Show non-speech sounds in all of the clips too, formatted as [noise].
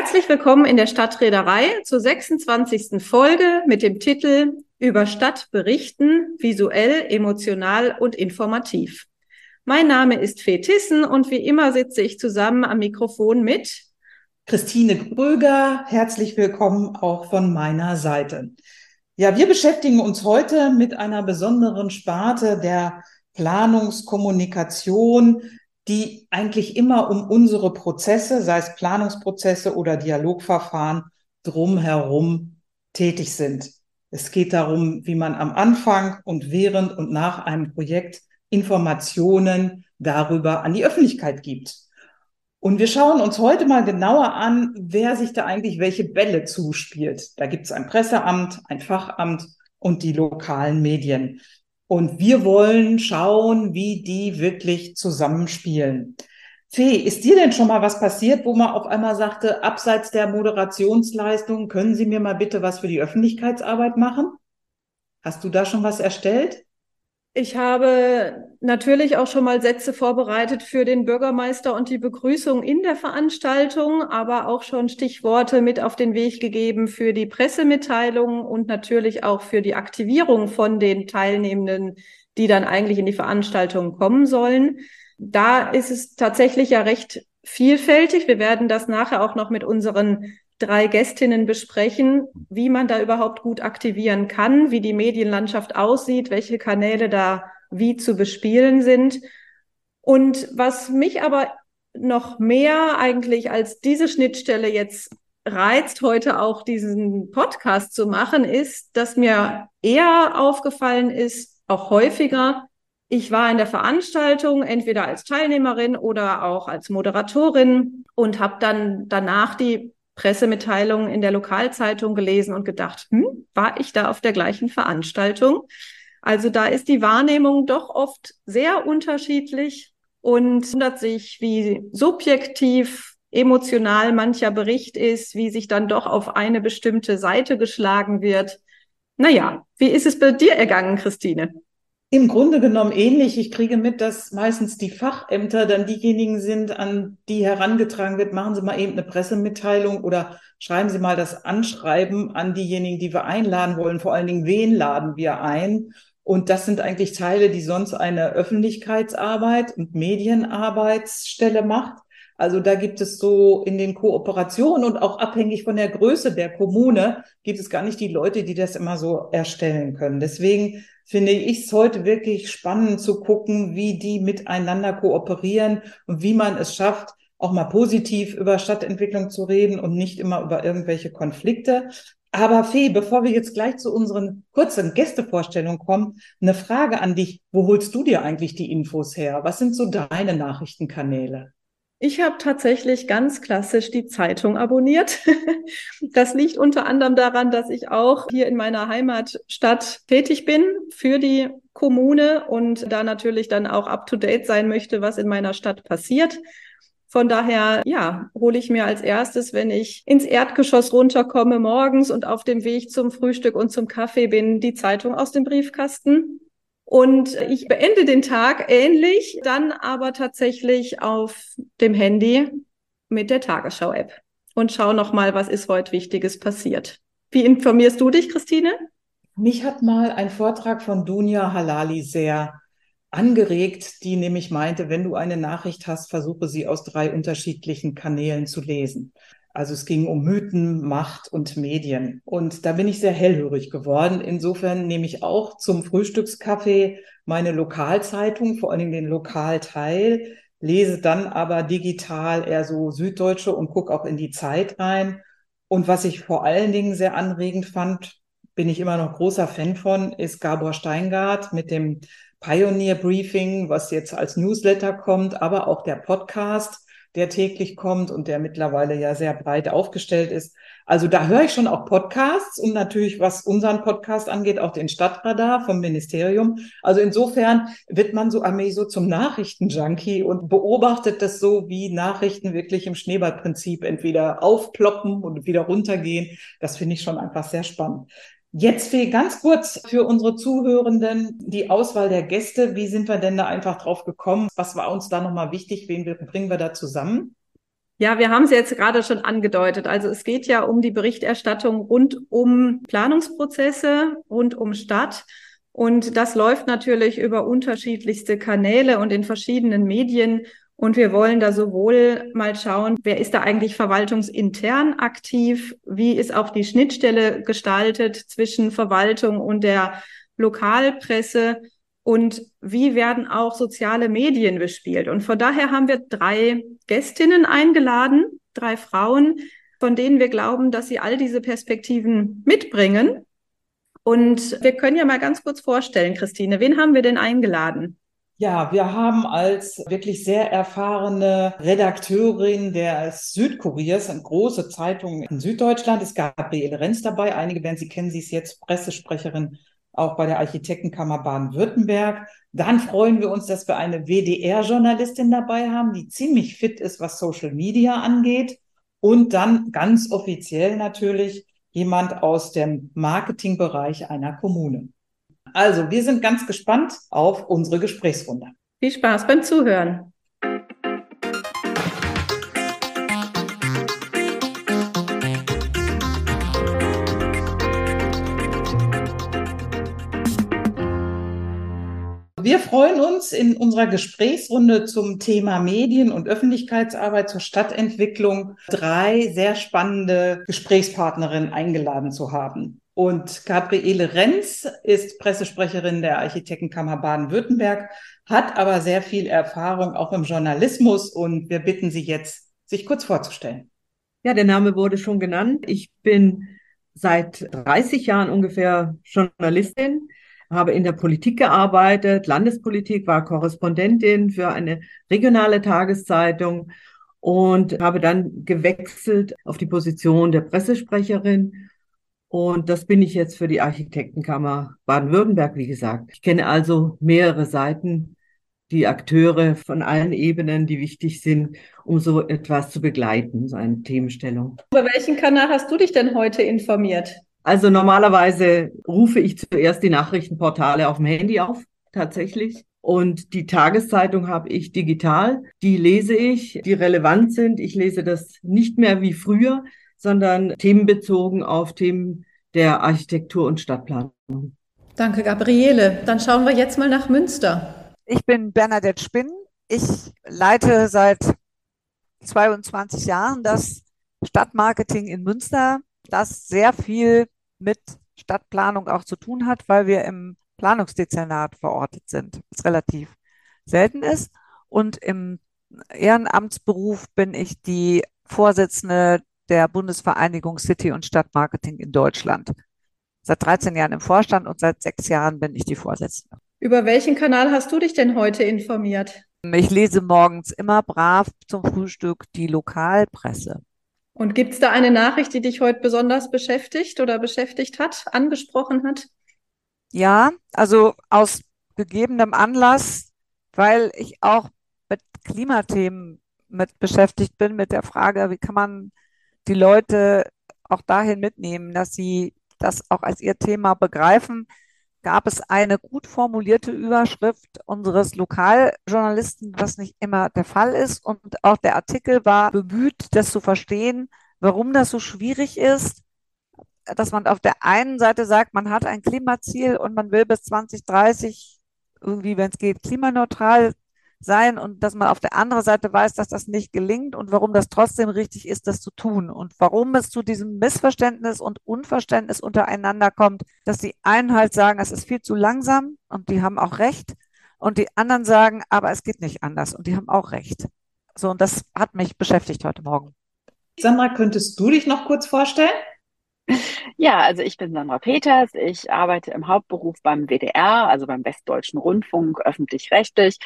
Herzlich willkommen in der Stadtreederei zur 26. Folge mit dem Titel Über Stadt berichten, visuell, emotional und informativ. Mein Name ist Fee Tissen und wie immer sitze ich zusammen am Mikrofon mit Christine Gröger. Herzlich willkommen auch von meiner Seite. Ja, wir beschäftigen uns heute mit einer besonderen Sparte der Planungskommunikation, die eigentlich immer um unsere Prozesse, sei es Planungsprozesse oder Dialogverfahren, drumherum tätig sind. Es geht darum, wie man am Anfang und während und nach einem Projekt Informationen darüber an die Öffentlichkeit gibt. Und wir schauen uns heute mal genauer an, wer sich da eigentlich welche Bälle zuspielt. Da gibt es ein Presseamt, ein Fachamt und die lokalen Medien. Und wir wollen schauen, wie die wirklich zusammenspielen. Fee, ist dir denn schon mal was passiert, wo man auf einmal sagte, abseits der Moderationsleistung, können Sie mir mal bitte was für die Öffentlichkeitsarbeit machen? Hast du da schon was erstellt? Ich habe natürlich auch schon mal Sätze vorbereitet für den Bürgermeister und die Begrüßung in der Veranstaltung, aber auch schon Stichworte mit auf den Weg gegeben für die Pressemitteilung und natürlich auch für die Aktivierung von den Teilnehmenden, die dann eigentlich in die Veranstaltung kommen sollen. Da ist es tatsächlich ja recht vielfältig. Wir werden das nachher auch noch mit unseren drei Gästinnen besprechen, wie man da überhaupt gut aktivieren kann, wie die Medienlandschaft aussieht, welche Kanäle da wie zu bespielen sind. Und was mich aber noch mehr eigentlich als diese Schnittstelle jetzt reizt, heute auch diesen Podcast zu machen, ist, dass mir eher aufgefallen ist, auch häufiger, ich war in der Veranstaltung, entweder als Teilnehmerin oder auch als Moderatorin und habe dann danach die Pressemitteilungen in der Lokalzeitung gelesen und gedacht, hm, war ich da auf der gleichen Veranstaltung? Also da ist die Wahrnehmung doch oft sehr unterschiedlich und wundert sich, wie subjektiv, emotional mancher Bericht ist, wie sich dann doch auf eine bestimmte Seite geschlagen wird. Naja, wie ist es bei dir ergangen, Christine? Im Grunde genommen ähnlich. Ich kriege mit, dass meistens die Fachämter dann diejenigen sind, an die herangetragen wird, machen Sie mal eben eine Pressemitteilung oder schreiben Sie mal das Anschreiben an diejenigen, die wir einladen wollen. Vor allen Dingen, wen laden wir ein? Und das sind eigentlich Teile, die sonst eine Öffentlichkeitsarbeit und Medienarbeitsstelle macht. Also da gibt es so in den Kooperationen und auch abhängig von der Größe der Kommune gibt es gar nicht die Leute, die das immer so erstellen können. Deswegen finde ich es heute wirklich spannend zu gucken, wie die miteinander kooperieren und wie man es schafft, auch mal positiv über Stadtentwicklung zu reden und nicht immer über irgendwelche Konflikte. Aber Fee, bevor wir jetzt gleich zu unseren kurzen Gästevorstellungen kommen, eine Frage an dich. Wo holst du dir eigentlich die Infos her? Was sind so deine Nachrichtenkanäle? Ich habe tatsächlich ganz klassisch die Zeitung abonniert. [laughs] Das liegt unter anderem daran, dass ich auch hier in meiner Heimatstadt tätig bin für die Kommune und da natürlich dann auch up-to-date sein möchte, was in meiner Stadt passiert. Von daher, ja, hole ich mir als erstes, wenn ich ins Erdgeschoss runterkomme morgens und auf dem Weg zum Frühstück und zum Kaffee bin, die Zeitung aus dem Briefkasten und ich beende den Tag ähnlich, dann aber tatsächlich auf dem Handy mit der Tagesschau-App und schau noch mal, was ist heute Wichtiges passiert. Wie informierst du dich, Christine? Mich hat mal ein Vortrag von Dunja Halali sehr angeregt, die nämlich meinte, wenn du eine Nachricht hast, versuche sie aus drei unterschiedlichen Kanälen zu lesen. Also es ging um Mythen, Macht und Medien. Und da bin ich sehr hellhörig geworden. Insofern nehme ich auch zum Frühstückskaffee meine Lokalzeitung, vor allen Dingen den Lokalteil, lese dann aber digital eher so Süddeutsche und gucke auch in die Zeit rein. Und was ich vor allen Dingen sehr anregend fand, bin ich immer noch großer Fan von, ist Gabor Steingart mit dem Pioneer Briefing, was jetzt als Newsletter kommt, aber auch der Podcast der täglich kommt und der mittlerweile ja sehr breit aufgestellt ist. Also da höre ich schon auch Podcasts und natürlich, was unseren Podcast angeht, auch den Stadtradar vom Ministerium. Also insofern wird man so Armee so zum Nachrichtenjunkie und beobachtet das so, wie Nachrichten wirklich im Schneeballprinzip entweder aufploppen und wieder runtergehen. Das finde ich schon einfach sehr spannend. Jetzt Fee, ganz kurz für unsere Zuhörenden die Auswahl der Gäste. Wie sind wir denn da einfach drauf gekommen? Was war uns da nochmal wichtig? Wen bringen wir da zusammen? Ja, wir haben es jetzt gerade schon angedeutet. Also es geht ja um die Berichterstattung rund um Planungsprozesse, rund um Stadt. Und das läuft natürlich über unterschiedlichste Kanäle und in verschiedenen Medien. Und wir wollen da sowohl mal schauen, wer ist da eigentlich verwaltungsintern aktiv, wie ist auch die Schnittstelle gestaltet zwischen Verwaltung und der Lokalpresse und wie werden auch soziale Medien bespielt. Und von daher haben wir drei Gästinnen eingeladen, drei Frauen, von denen wir glauben, dass sie all diese Perspektiven mitbringen. Und wir können ja mal ganz kurz vorstellen, Christine, wen haben wir denn eingeladen? Ja, wir haben als wirklich sehr erfahrene Redakteurin des Südkuriers, eine große Zeitung in Süddeutschland, ist Gabriele Renz dabei. Einige werden sie kennen, sie ist jetzt Pressesprecherin auch bei der Architektenkammer Baden-Württemberg. Dann freuen wir uns, dass wir eine WDR-Journalistin dabei haben, die ziemlich fit ist, was Social Media angeht. Und dann ganz offiziell natürlich jemand aus dem Marketingbereich einer Kommune. Also, wir sind ganz gespannt auf unsere Gesprächsrunde. Viel Spaß beim Zuhören. Wir freuen uns in unserer Gesprächsrunde zum Thema Medien und Öffentlichkeitsarbeit zur Stadtentwicklung drei sehr spannende Gesprächspartnerinnen eingeladen zu haben. Und Gabriele Renz ist Pressesprecherin der Architektenkammer Baden-Württemberg, hat aber sehr viel Erfahrung auch im Journalismus und wir bitten Sie jetzt, sich kurz vorzustellen. Ja, der Name wurde schon genannt. Ich bin seit 30 Jahren ungefähr Journalistin habe in der Politik gearbeitet, Landespolitik, war Korrespondentin für eine regionale Tageszeitung und habe dann gewechselt auf die Position der Pressesprecherin. Und das bin ich jetzt für die Architektenkammer Baden-Württemberg, wie gesagt. Ich kenne also mehrere Seiten, die Akteure von allen Ebenen, die wichtig sind, um so etwas zu begleiten, so eine Themenstellung. Über welchen Kanal hast du dich denn heute informiert? Also normalerweise rufe ich zuerst die Nachrichtenportale auf dem Handy auf, tatsächlich. Und die Tageszeitung habe ich digital. Die lese ich, die relevant sind. Ich lese das nicht mehr wie früher, sondern themenbezogen auf Themen der Architektur und Stadtplanung. Danke, Gabriele. Dann schauen wir jetzt mal nach Münster. Ich bin Bernadette Spinn. Ich leite seit 22 Jahren das Stadtmarketing in Münster, das sehr viel mit Stadtplanung auch zu tun hat, weil wir im Planungsdezernat verortet sind, was relativ selten ist. Und im Ehrenamtsberuf bin ich die Vorsitzende der Bundesvereinigung City und Stadtmarketing in Deutschland. Seit 13 Jahren im Vorstand und seit sechs Jahren bin ich die Vorsitzende. Über welchen Kanal hast du dich denn heute informiert? Ich lese morgens immer brav zum Frühstück die Lokalpresse. Und gibt es da eine Nachricht, die dich heute besonders beschäftigt oder beschäftigt hat, angesprochen hat? Ja, also aus gegebenem Anlass, weil ich auch mit Klimathemen mit beschäftigt bin, mit der Frage, wie kann man die Leute auch dahin mitnehmen, dass sie das auch als ihr Thema begreifen, gab es eine gut formulierte Überschrift unseres Lokaljournalisten, was nicht immer der Fall ist. Und auch der Artikel war bemüht, das zu verstehen, warum das so schwierig ist, dass man auf der einen Seite sagt, man hat ein Klimaziel und man will bis 2030 irgendwie, wenn es geht, klimaneutral sein und dass man auf der anderen Seite weiß, dass das nicht gelingt und warum das trotzdem richtig ist, das zu tun und warum es zu diesem Missverständnis und Unverständnis untereinander kommt, dass die einen halt sagen, es ist viel zu langsam und die haben auch recht und die anderen sagen, aber es geht nicht anders und die haben auch recht. So, und das hat mich beschäftigt heute Morgen. Sandra, könntest du dich noch kurz vorstellen? Ja, also ich bin Sandra Peters. Ich arbeite im Hauptberuf beim WDR, also beim Westdeutschen Rundfunk, öffentlich-rechtlich.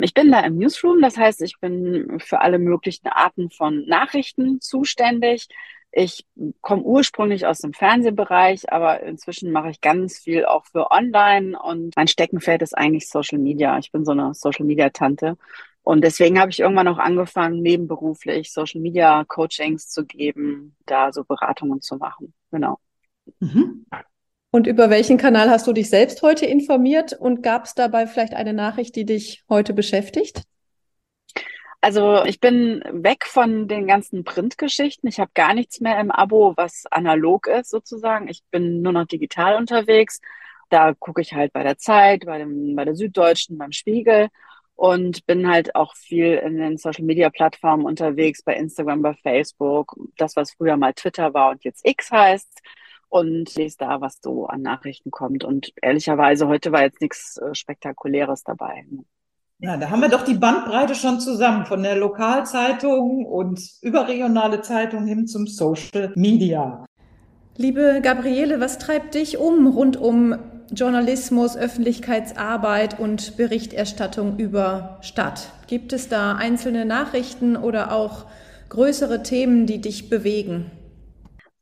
Ich bin da im Newsroom, das heißt, ich bin für alle möglichen Arten von Nachrichten zuständig. Ich komme ursprünglich aus dem Fernsehbereich, aber inzwischen mache ich ganz viel auch für Online und mein Steckenpferd ist eigentlich Social Media. Ich bin so eine Social Media Tante und deswegen habe ich irgendwann auch angefangen, nebenberuflich Social Media Coachings zu geben, da so Beratungen zu machen. Genau. Mhm. Und über welchen Kanal hast du dich selbst heute informiert und gab es dabei vielleicht eine Nachricht, die dich heute beschäftigt? Also ich bin weg von den ganzen Printgeschichten. Ich habe gar nichts mehr im Abo, was analog ist sozusagen. Ich bin nur noch digital unterwegs. Da gucke ich halt bei der Zeit, bei, dem, bei der Süddeutschen, beim Spiegel und bin halt auch viel in den Social Media Plattformen unterwegs, bei Instagram, bei Facebook, das, was früher mal Twitter war und jetzt X heißt und lese da, was so an Nachrichten kommt. Und ehrlicherweise, heute war jetzt nichts äh, Spektakuläres dabei. Ja, da haben wir doch die Bandbreite schon zusammen, von der Lokalzeitung und überregionale Zeitung hin zum Social Media. Liebe Gabriele, was treibt dich um rund um Journalismus, Öffentlichkeitsarbeit und Berichterstattung über Stadt? Gibt es da einzelne Nachrichten oder auch größere Themen, die dich bewegen?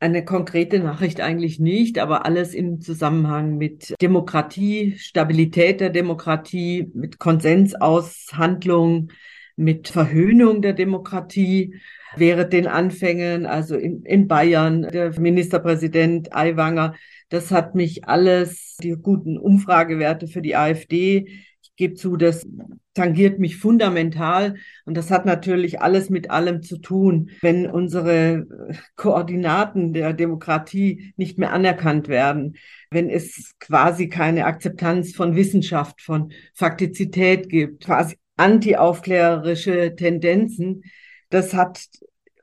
Eine konkrete Nachricht eigentlich nicht, aber alles im Zusammenhang mit Demokratie, Stabilität der Demokratie, mit Konsensaushandlung, mit Verhöhnung der Demokratie während den Anfängen, also in, in Bayern, der Ministerpräsident Aiwanger, das hat mich alles, die guten Umfragewerte für die AfD, ich gebe zu, das tangiert mich fundamental und das hat natürlich alles mit allem zu tun. Wenn unsere Koordinaten der Demokratie nicht mehr anerkannt werden, wenn es quasi keine Akzeptanz von Wissenschaft, von Faktizität gibt, quasi antiaufklärerische Tendenzen, das hat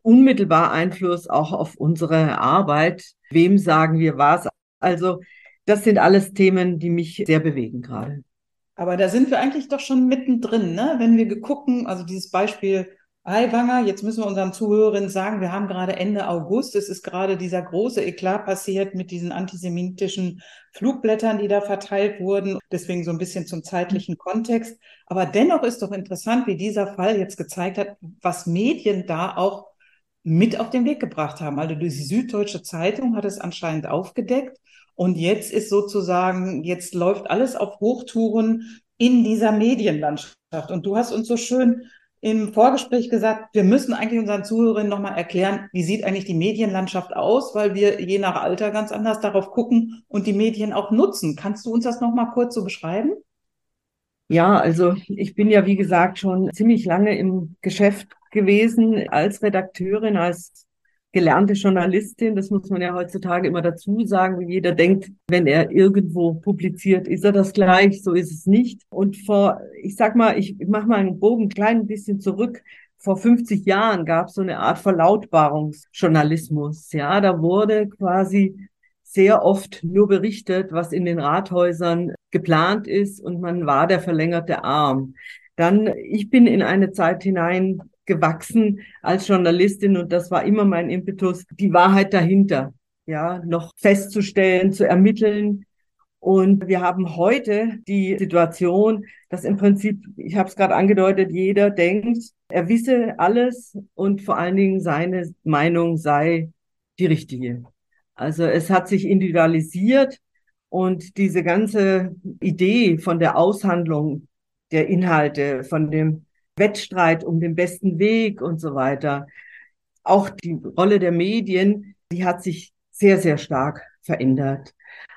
unmittelbar Einfluss auch auf unsere Arbeit. Wem sagen wir was? Also das sind alles Themen, die mich sehr bewegen gerade. Aber da sind wir eigentlich doch schon mittendrin, ne? Wenn wir gucken, also dieses Beispiel Aiwanger, jetzt müssen wir unseren Zuhörerinnen sagen, wir haben gerade Ende August, es ist gerade dieser große Eklat passiert mit diesen antisemitischen Flugblättern, die da verteilt wurden. Deswegen so ein bisschen zum zeitlichen Kontext. Aber dennoch ist doch interessant, wie dieser Fall jetzt gezeigt hat, was Medien da auch mit auf den Weg gebracht haben. Also die Süddeutsche Zeitung hat es anscheinend aufgedeckt und jetzt ist sozusagen, jetzt läuft alles auf Hochtouren in dieser Medienlandschaft. Und du hast uns so schön im Vorgespräch gesagt, wir müssen eigentlich unseren Zuhörerinnen nochmal erklären, wie sieht eigentlich die Medienlandschaft aus, weil wir je nach Alter ganz anders darauf gucken und die Medien auch nutzen. Kannst du uns das nochmal kurz so beschreiben? Ja, also ich bin ja, wie gesagt, schon ziemlich lange im Geschäft gewesen als Redakteurin, als gelernte Journalistin, das muss man ja heutzutage immer dazu sagen, wie jeder denkt, wenn er irgendwo publiziert, ist er das gleich, so ist es nicht. Und vor, ich sag mal, ich mache mal einen Bogen ein klein bisschen zurück. Vor 50 Jahren gab es so eine Art Verlautbarungsjournalismus. Ja, da wurde quasi sehr oft nur berichtet, was in den Rathäusern geplant ist und man war der verlängerte Arm. Dann, ich bin in eine Zeit hinein gewachsen als Journalistin und das war immer mein Impetus, die Wahrheit dahinter, ja, noch festzustellen, zu ermitteln. Und wir haben heute die Situation, dass im Prinzip, ich habe es gerade angedeutet, jeder denkt, er wisse alles und vor allen Dingen seine Meinung sei die richtige. Also es hat sich individualisiert und diese ganze Idee von der Aushandlung der Inhalte, von dem Wettstreit um den besten Weg und so weiter. Auch die Rolle der Medien, die hat sich sehr, sehr stark verändert.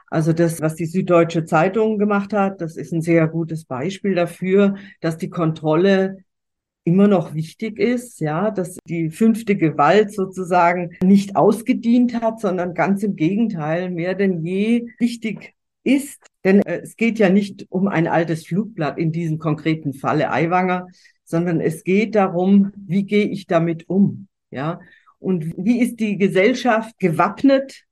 Also das, was die Süddeutsche Zeitung gemacht hat, das ist ein sehr gutes Beispiel dafür, dass die Kontrolle immer noch wichtig ist, ja, dass die fünfte Gewalt sozusagen nicht ausgedient hat, sondern ganz im Gegenteil mehr denn je wichtig ist. Denn äh, es geht ja nicht um ein altes Flugblatt in diesem konkreten Falle Aiwanger, sondern es geht darum, wie gehe ich damit um? Ja, und wie ist die Gesellschaft gewappnet,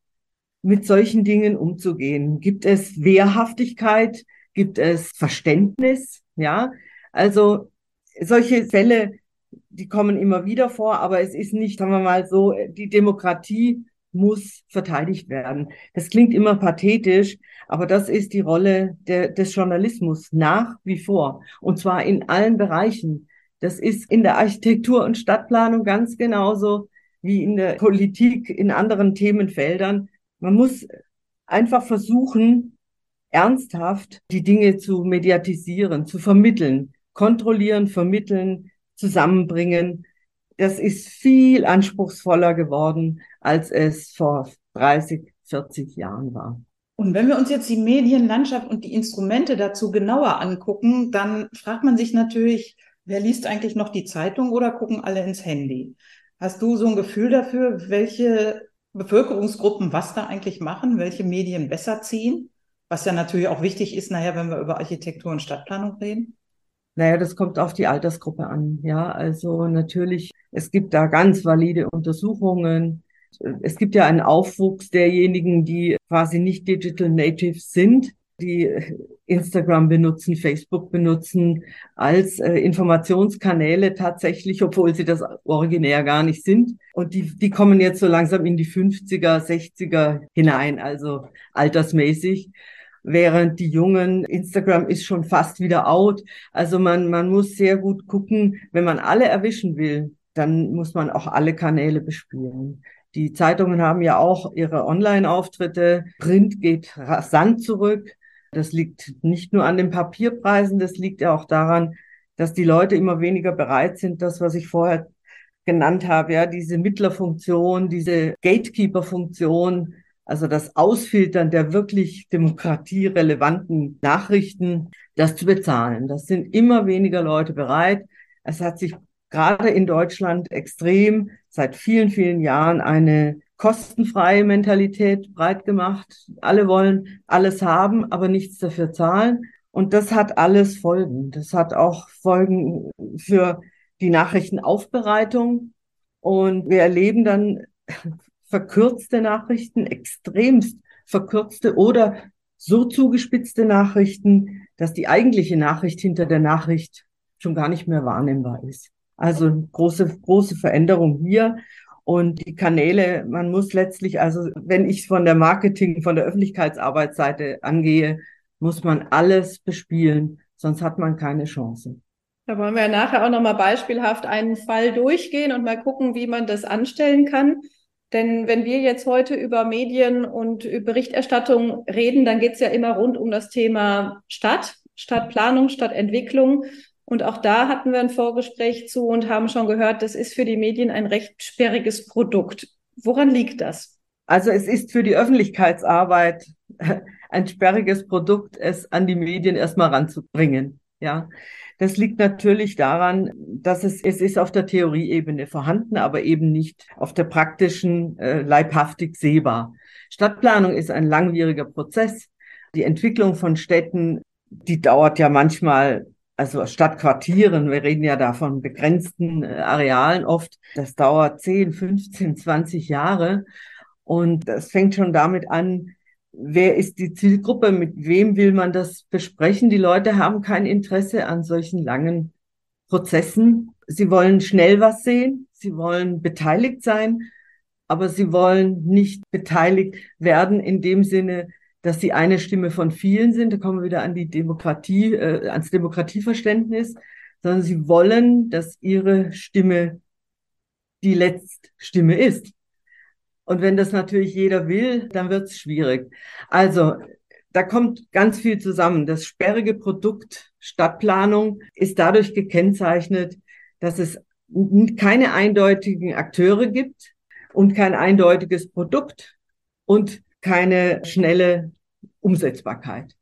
mit solchen Dingen umzugehen? Gibt es Wehrhaftigkeit? Gibt es Verständnis? Ja, also solche Fälle, die kommen immer wieder vor, aber es ist nicht, sagen wir mal so, die Demokratie muss verteidigt werden. Das klingt immer pathetisch, aber das ist die Rolle der, des Journalismus nach wie vor. Und zwar in allen Bereichen. Das ist in der Architektur und Stadtplanung ganz genauso wie in der Politik, in anderen Themenfeldern. Man muss einfach versuchen, ernsthaft die Dinge zu mediatisieren, zu vermitteln, kontrollieren, vermitteln, zusammenbringen. Das ist viel anspruchsvoller geworden, als es vor 30, 40 Jahren war. Und wenn wir uns jetzt die Medienlandschaft und die Instrumente dazu genauer angucken, dann fragt man sich natürlich, Wer liest eigentlich noch die Zeitung oder gucken alle ins Handy? Hast du so ein Gefühl dafür, welche Bevölkerungsgruppen was da eigentlich machen, welche Medien besser ziehen? Was ja natürlich auch wichtig ist, nachher, wenn wir über Architektur und Stadtplanung reden. Naja, das kommt auf die Altersgruppe an. Ja, also natürlich, es gibt da ganz valide Untersuchungen. Es gibt ja einen Aufwuchs derjenigen, die quasi nicht Digital Natives sind, die Instagram benutzen, Facebook benutzen als äh, Informationskanäle tatsächlich, obwohl sie das originär gar nicht sind. Und die, die kommen jetzt so langsam in die 50er, 60er hinein, also altersmäßig während die Jungen, Instagram ist schon fast wieder out. Also man, man muss sehr gut gucken, wenn man alle erwischen will, dann muss man auch alle Kanäle bespielen. Die Zeitungen haben ja auch ihre Online-Auftritte. Print geht rasant zurück. Das liegt nicht nur an den Papierpreisen, das liegt ja auch daran, dass die Leute immer weniger bereit sind, das, was ich vorher genannt habe, ja, diese Mittlerfunktion, diese Gatekeeper-Funktion also das Ausfiltern der wirklich demokratierelevanten Nachrichten, das zu bezahlen. Das sind immer weniger Leute bereit. Es hat sich gerade in Deutschland extrem seit vielen, vielen Jahren eine kostenfreie Mentalität breit gemacht. Alle wollen alles haben, aber nichts dafür zahlen. Und das hat alles Folgen. Das hat auch Folgen für die Nachrichtenaufbereitung. Und wir erleben dann verkürzte Nachrichten, extremst verkürzte oder so zugespitzte Nachrichten, dass die eigentliche Nachricht hinter der Nachricht schon gar nicht mehr wahrnehmbar ist. Also große, große Veränderung hier. Und die Kanäle, man muss letztlich, also wenn ich von der Marketing, von der Öffentlichkeitsarbeitsseite angehe, muss man alles bespielen, sonst hat man keine Chance. Da wollen wir nachher auch nochmal beispielhaft einen Fall durchgehen und mal gucken, wie man das anstellen kann. Denn wenn wir jetzt heute über Medien und Berichterstattung reden, dann geht es ja immer rund um das Thema Stadt, Stadtplanung, Stadtentwicklung. Und auch da hatten wir ein Vorgespräch zu und haben schon gehört, das ist für die Medien ein recht sperriges Produkt. Woran liegt das? Also es ist für die Öffentlichkeitsarbeit [laughs] ein sperriges Produkt, es an die Medien erstmal ranzubringen. Ja, das liegt natürlich daran, dass es, es ist auf der Theorieebene vorhanden, aber eben nicht auf der praktischen, äh, leibhaftig sehbar. Stadtplanung ist ein langwieriger Prozess. Die Entwicklung von Städten, die dauert ja manchmal also Stadtquartieren, wir reden ja da von begrenzten äh, Arealen oft, das dauert 10, 15, 20 Jahre. Und das fängt schon damit an, wer ist die Zielgruppe, mit wem will man das besprechen. Die Leute haben kein Interesse an solchen langen Prozessen. Sie wollen schnell was sehen, sie wollen beteiligt sein, aber sie wollen nicht beteiligt werden in dem Sinne, dass sie eine Stimme von vielen sind. Da kommen wir wieder an die Demokratie, äh, ans Demokratieverständnis, sondern sie wollen, dass ihre Stimme die Letztstimme ist. Und wenn das natürlich jeder will, dann wird es schwierig. Also da kommt ganz viel zusammen. Das sperrige Produkt Stadtplanung ist dadurch gekennzeichnet, dass es keine eindeutigen Akteure gibt und kein eindeutiges Produkt und keine schnelle Umsetzbarkeit.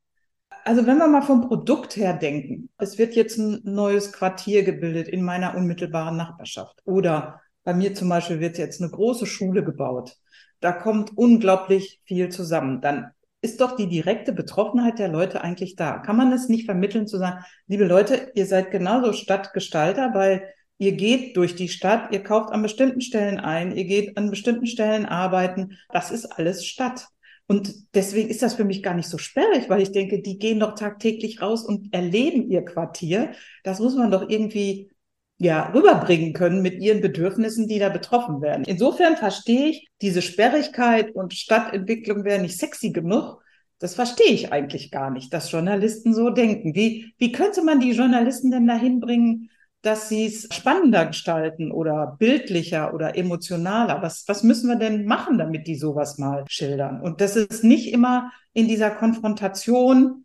Also wenn wir mal vom Produkt her denken, es wird jetzt ein neues Quartier gebildet in meiner unmittelbaren Nachbarschaft oder bei mir zum Beispiel wird jetzt eine große Schule gebaut. Da kommt unglaublich viel zusammen. Dann ist doch die direkte Betroffenheit der Leute eigentlich da. Kann man es nicht vermitteln zu sagen, liebe Leute, ihr seid genauso Stadtgestalter, weil ihr geht durch die Stadt, ihr kauft an bestimmten Stellen ein, ihr geht an bestimmten Stellen arbeiten. Das ist alles Stadt. Und deswegen ist das für mich gar nicht so sperrig, weil ich denke, die gehen doch tagtäglich raus und erleben ihr Quartier. Das muss man doch irgendwie ja, rüberbringen können mit ihren Bedürfnissen, die da betroffen werden. Insofern verstehe ich diese Sperrigkeit und Stadtentwicklung wäre nicht sexy genug. Das verstehe ich eigentlich gar nicht, dass Journalisten so denken. Wie, wie könnte man die Journalisten denn dahin bringen, dass sie es spannender gestalten oder bildlicher oder emotionaler? Was, was müssen wir denn machen, damit die sowas mal schildern? Und das ist nicht immer in dieser Konfrontation,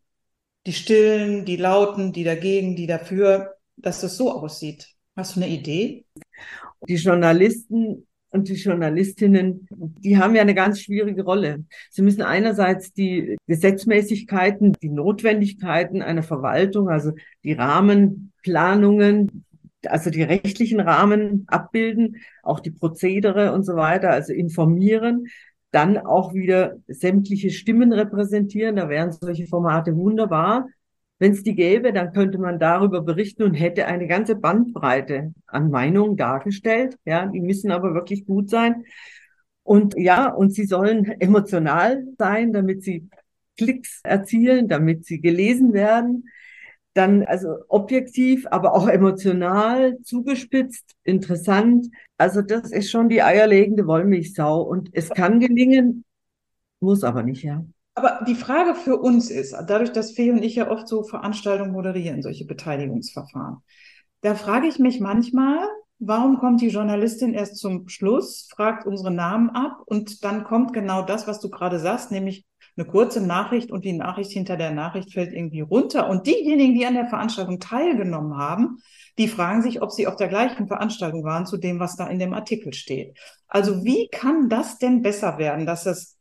die Stillen, die Lauten, die dagegen, die dafür, dass es so aussieht. Hast du eine Idee? Die Journalisten und die Journalistinnen, die haben ja eine ganz schwierige Rolle. Sie müssen einerseits die Gesetzmäßigkeiten, die Notwendigkeiten einer Verwaltung, also die Rahmenplanungen also die rechtlichen Rahmen abbilden, auch die Prozedere und so weiter, also informieren, dann auch wieder sämtliche Stimmen repräsentieren. Da wären solche Formate wunderbar. Wenn es die gäbe, dann könnte man darüber berichten und hätte eine ganze Bandbreite an Meinungen dargestellt. Ja, die müssen aber wirklich gut sein. Und ja, und sie sollen emotional sein, damit sie Klicks erzielen, damit sie gelesen werden. Dann also objektiv, aber auch emotional, zugespitzt, interessant. Also das ist schon die eierlegende Wollmilchsau. Und es kann gelingen, muss aber nicht, ja. Aber die Frage für uns ist, dadurch, dass Fee und ich ja oft so Veranstaltungen moderieren, solche Beteiligungsverfahren, da frage ich mich manchmal, warum kommt die Journalistin erst zum Schluss, fragt unsere Namen ab und dann kommt genau das, was du gerade sagst, nämlich eine kurze Nachricht und die Nachricht hinter der Nachricht fällt irgendwie runter. Und diejenigen, die an der Veranstaltung teilgenommen haben, die fragen sich, ob sie auf der gleichen Veranstaltung waren zu dem, was da in dem Artikel steht. Also wie kann das denn besser werden, dass es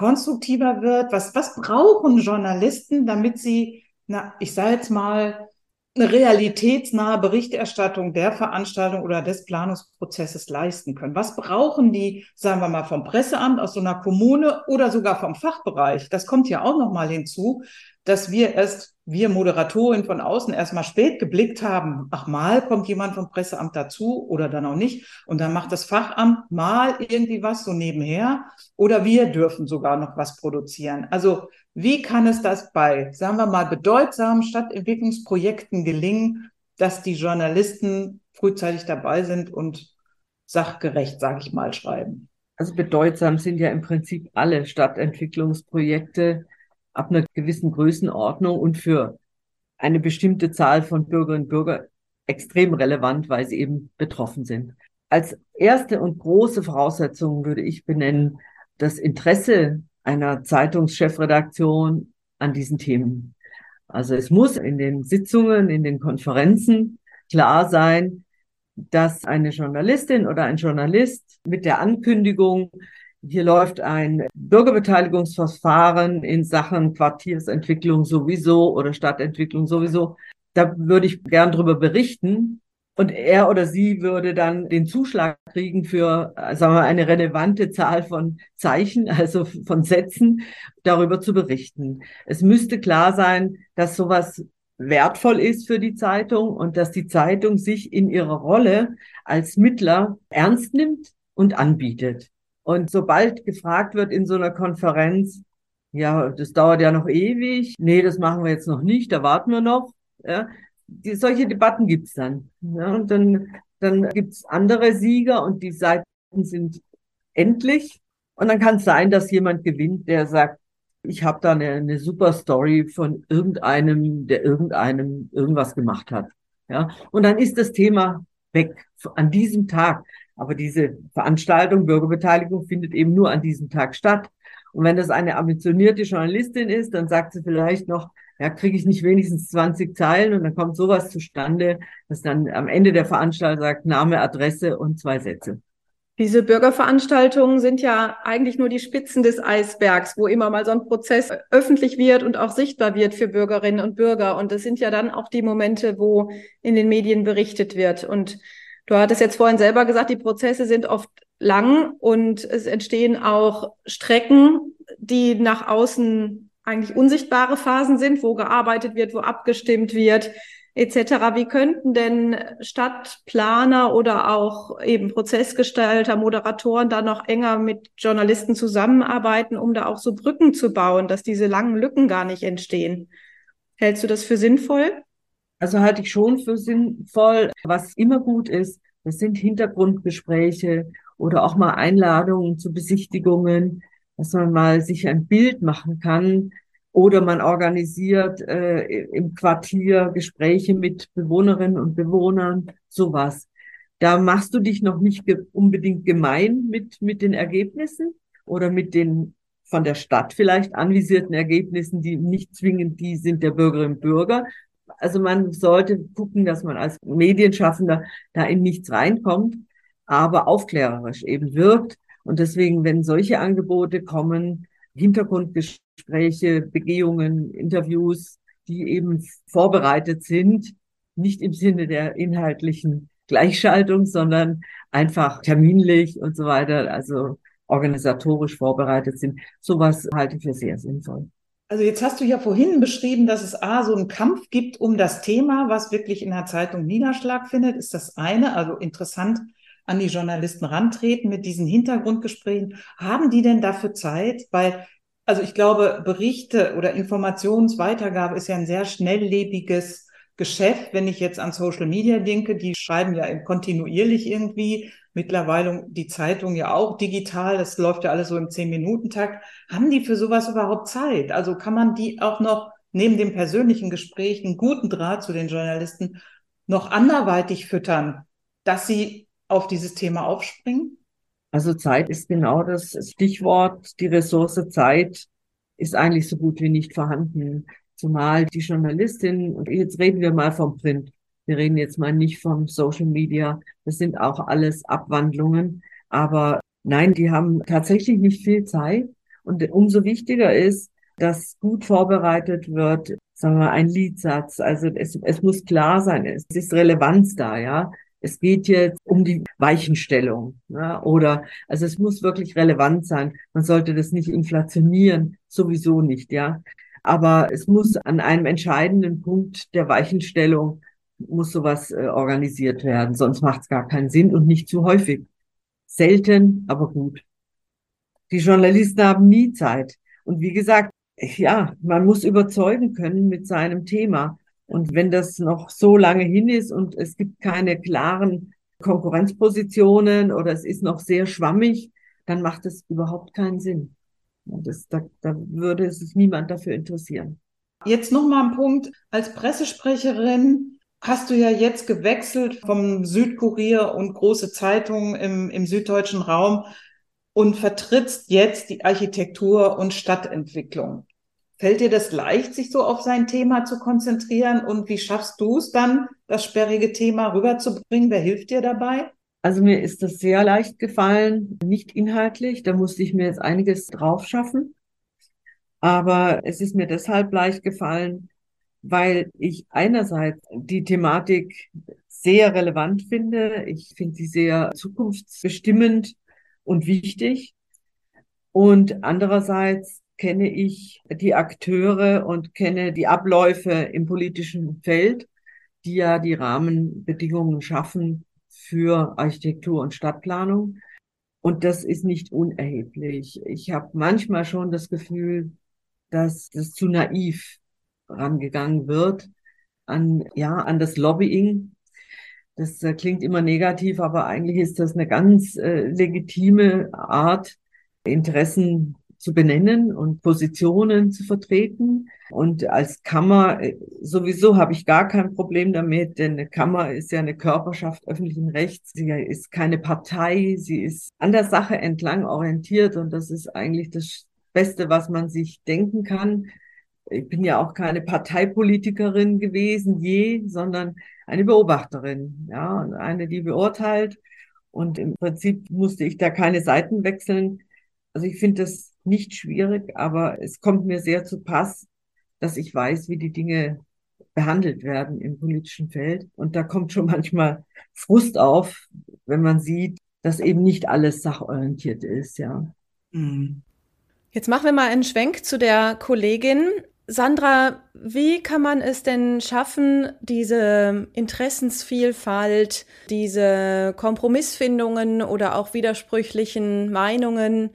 konstruktiver wird? Was, was brauchen Journalisten, damit sie, na, ich sage jetzt mal, eine realitätsnahe Berichterstattung der Veranstaltung oder des Planungsprozesses leisten können. Was brauchen die, sagen wir mal, vom Presseamt aus so einer Kommune oder sogar vom Fachbereich? Das kommt ja auch noch mal hinzu, dass wir erst, wir Moderatorin von außen erstmal spät geblickt haben. Ach, mal kommt jemand vom Presseamt dazu oder dann auch nicht. Und dann macht das Fachamt mal irgendwie was so nebenher oder wir dürfen sogar noch was produzieren. Also wie kann es das bei, sagen wir mal, bedeutsamen Stadtentwicklungsprojekten gelingen, dass die Journalisten frühzeitig dabei sind und sachgerecht, sage ich mal, schreiben? Also bedeutsam sind ja im Prinzip alle Stadtentwicklungsprojekte ab einer gewissen Größenordnung und für eine bestimmte Zahl von Bürgerinnen und Bürgern extrem relevant, weil sie eben betroffen sind. Als erste und große Voraussetzung würde ich benennen, das Interesse einer Zeitungschefredaktion an diesen Themen. Also es muss in den Sitzungen, in den Konferenzen klar sein, dass eine Journalistin oder ein Journalist mit der Ankündigung, hier läuft ein Bürgerbeteiligungsverfahren in Sachen Quartiersentwicklung sowieso oder Stadtentwicklung sowieso, da würde ich gern drüber berichten, und er oder sie würde dann den Zuschlag kriegen für, sagen wir, eine relevante Zahl von Zeichen, also von Sätzen, darüber zu berichten. Es müsste klar sein, dass sowas wertvoll ist für die Zeitung und dass die Zeitung sich in ihrer Rolle als Mittler ernst nimmt und anbietet. Und sobald gefragt wird in so einer Konferenz, ja, das dauert ja noch ewig, nee, das machen wir jetzt noch nicht, da warten wir noch, ja, die, solche Debatten gibt's dann. Ja, und dann, dann gibt's andere Sieger und die Seiten sind endlich. Und dann kann es sein, dass jemand gewinnt, der sagt, ich habe da eine, eine super Story von irgendeinem, der irgendeinem irgendwas gemacht hat. Ja, und dann ist das Thema weg an diesem Tag. Aber diese Veranstaltung, Bürgerbeteiligung, findet eben nur an diesem Tag statt. Und wenn das eine ambitionierte Journalistin ist, dann sagt sie vielleicht noch, ja, kriege ich nicht wenigstens 20 Zeilen und dann kommt sowas zustande, dass dann am Ende der Veranstaltung sagt Name, Adresse und zwei Sätze. Diese Bürgerveranstaltungen sind ja eigentlich nur die Spitzen des Eisbergs, wo immer mal so ein Prozess öffentlich wird und auch sichtbar wird für Bürgerinnen und Bürger. Und das sind ja dann auch die Momente, wo in den Medien berichtet wird. Und du hattest jetzt vorhin selber gesagt, die Prozesse sind oft lang und es entstehen auch Strecken, die nach außen eigentlich unsichtbare Phasen sind, wo gearbeitet wird, wo abgestimmt wird, etc. Wie könnten denn Stadtplaner oder auch eben Prozessgestalter, Moderatoren da noch enger mit Journalisten zusammenarbeiten, um da auch so Brücken zu bauen, dass diese langen Lücken gar nicht entstehen? Hältst du das für sinnvoll? Also halte ich schon für sinnvoll. Was immer gut ist, das sind Hintergrundgespräche oder auch mal Einladungen zu Besichtigungen, dass man mal sich ein Bild machen kann, oder man organisiert äh, im Quartier Gespräche mit Bewohnerinnen und Bewohnern, sowas. Da machst du dich noch nicht ge unbedingt gemein mit, mit den Ergebnissen oder mit den von der Stadt vielleicht anvisierten Ergebnissen, die nicht zwingend die sind der Bürgerinnen und Bürger. Also man sollte gucken, dass man als Medienschaffender da in nichts reinkommt, aber aufklärerisch eben wirkt. Und deswegen, wenn solche Angebote kommen, Hintergrundgespräche, Begehungen, Interviews, die eben vorbereitet sind, nicht im Sinne der inhaltlichen Gleichschaltung, sondern einfach terminlich und so weiter, also organisatorisch vorbereitet sind. Sowas halte ich für sehr sinnvoll. Also jetzt hast du ja vorhin beschrieben, dass es A, so einen Kampf gibt um das Thema, was wirklich in der Zeitung Niederschlag findet, ist das eine. Also interessant an die Journalisten rantreten mit diesen Hintergrundgesprächen. Haben die denn dafür Zeit? Weil, also ich glaube, Berichte oder Informationsweitergabe ist ja ein sehr schnelllebiges Geschäft. Wenn ich jetzt an Social Media denke, die schreiben ja kontinuierlich irgendwie mittlerweile die Zeitung ja auch digital, das läuft ja alles so im Zehn-Minuten-Takt. Haben die für sowas überhaupt Zeit? Also kann man die auch noch neben dem persönlichen Gespräch einen guten Draht zu den Journalisten noch anderweitig füttern, dass sie auf dieses Thema aufspringen? Also Zeit ist genau das Stichwort. Die Ressource Zeit ist eigentlich so gut wie nicht vorhanden. Zumal die Journalistin, und jetzt reden wir mal vom Print, wir reden jetzt mal nicht vom Social Media. Das sind auch alles Abwandlungen. Aber nein, die haben tatsächlich nicht viel Zeit. Und umso wichtiger ist, dass gut vorbereitet wird, sagen wir ein Liedsatz. Also es, es muss klar sein, es ist Relevanz da, ja. Es geht jetzt um die Weichenstellung, ja, oder, also es muss wirklich relevant sein. Man sollte das nicht inflationieren, sowieso nicht, ja. Aber es muss an einem entscheidenden Punkt der Weichenstellung muss sowas äh, organisiert werden, sonst macht es gar keinen Sinn und nicht zu häufig. Selten, aber gut. Die Journalisten haben nie Zeit. Und wie gesagt, ja, man muss überzeugen können mit seinem Thema. Und wenn das noch so lange hin ist und es gibt keine klaren Konkurrenzpositionen oder es ist noch sehr schwammig, dann macht es überhaupt keinen Sinn. Das, da, da würde sich niemand dafür interessieren. Jetzt noch mal ein Punkt. Als Pressesprecherin hast du ja jetzt gewechselt vom Südkurier und große Zeitungen im, im süddeutschen Raum und vertrittst jetzt die Architektur und Stadtentwicklung. Fällt dir das leicht, sich so auf sein Thema zu konzentrieren? Und wie schaffst du es dann, das sperrige Thema rüberzubringen? Wer hilft dir dabei? Also mir ist das sehr leicht gefallen, nicht inhaltlich. Da musste ich mir jetzt einiges drauf schaffen. Aber es ist mir deshalb leicht gefallen, weil ich einerseits die Thematik sehr relevant finde. Ich finde sie sehr zukunftsbestimmend und wichtig. Und andererseits kenne ich die Akteure und kenne die Abläufe im politischen Feld, die ja die Rahmenbedingungen schaffen für Architektur und Stadtplanung. Und das ist nicht unerheblich. Ich habe manchmal schon das Gefühl, dass das zu naiv rangegangen wird an, ja, an das Lobbying. Das äh, klingt immer negativ, aber eigentlich ist das eine ganz äh, legitime Art, Interessen zu benennen und Positionen zu vertreten. Und als Kammer äh, sowieso habe ich gar kein Problem damit, denn eine Kammer ist ja eine Körperschaft öffentlichen Rechts. Sie ist keine Partei, sie ist an der Sache entlang orientiert und das ist eigentlich das Beste, was man sich denken kann ich bin ja auch keine Parteipolitikerin gewesen, je, sondern eine Beobachterin, ja, eine, die beurteilt. Und im Prinzip musste ich da keine Seiten wechseln. Also ich finde das nicht schwierig, aber es kommt mir sehr zu Pass, dass ich weiß, wie die Dinge behandelt werden im politischen Feld. Und da kommt schon [laughs] manchmal Frust auf, wenn man sieht, dass eben nicht alles sachorientiert ist, ja. Mhm. Jetzt machen wir mal einen Schwenk zu der Kollegin. Sandra, wie kann man es denn schaffen, diese Interessensvielfalt, diese Kompromissfindungen oder auch widersprüchlichen Meinungen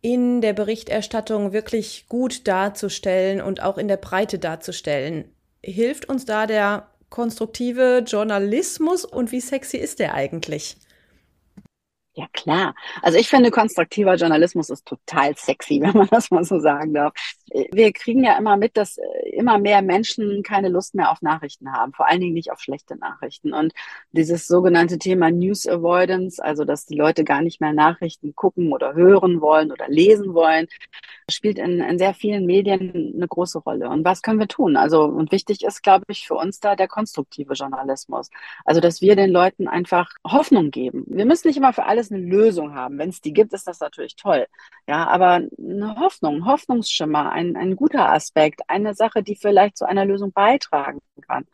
in der Berichterstattung wirklich gut darzustellen und auch in der Breite darzustellen? Hilft uns da der konstruktive Journalismus und wie sexy ist der eigentlich? Ja, klar. Also ich finde, konstruktiver Journalismus ist total sexy, [laughs] wenn man das mal so sagen darf. Wir kriegen ja immer mit, dass äh, immer mehr Menschen keine Lust mehr auf Nachrichten haben, vor allen Dingen nicht auf schlechte Nachrichten. Und dieses sogenannte Thema News Avoidance, also dass die Leute gar nicht mehr Nachrichten gucken oder hören wollen oder lesen wollen, spielt in, in sehr vielen Medien eine große Rolle. Und was können wir tun? Also, und wichtig ist, glaube ich, für uns da der konstruktive Journalismus. Also, dass wir den Leuten einfach Hoffnung geben. Wir müssen nicht immer für alles eine Lösung haben. Wenn es die gibt, ist das natürlich toll. Ja, aber eine Hoffnung, Hoffnungsschimmer, ein, ein guter Aspekt, eine Sache, die vielleicht zu einer Lösung beitragen kann.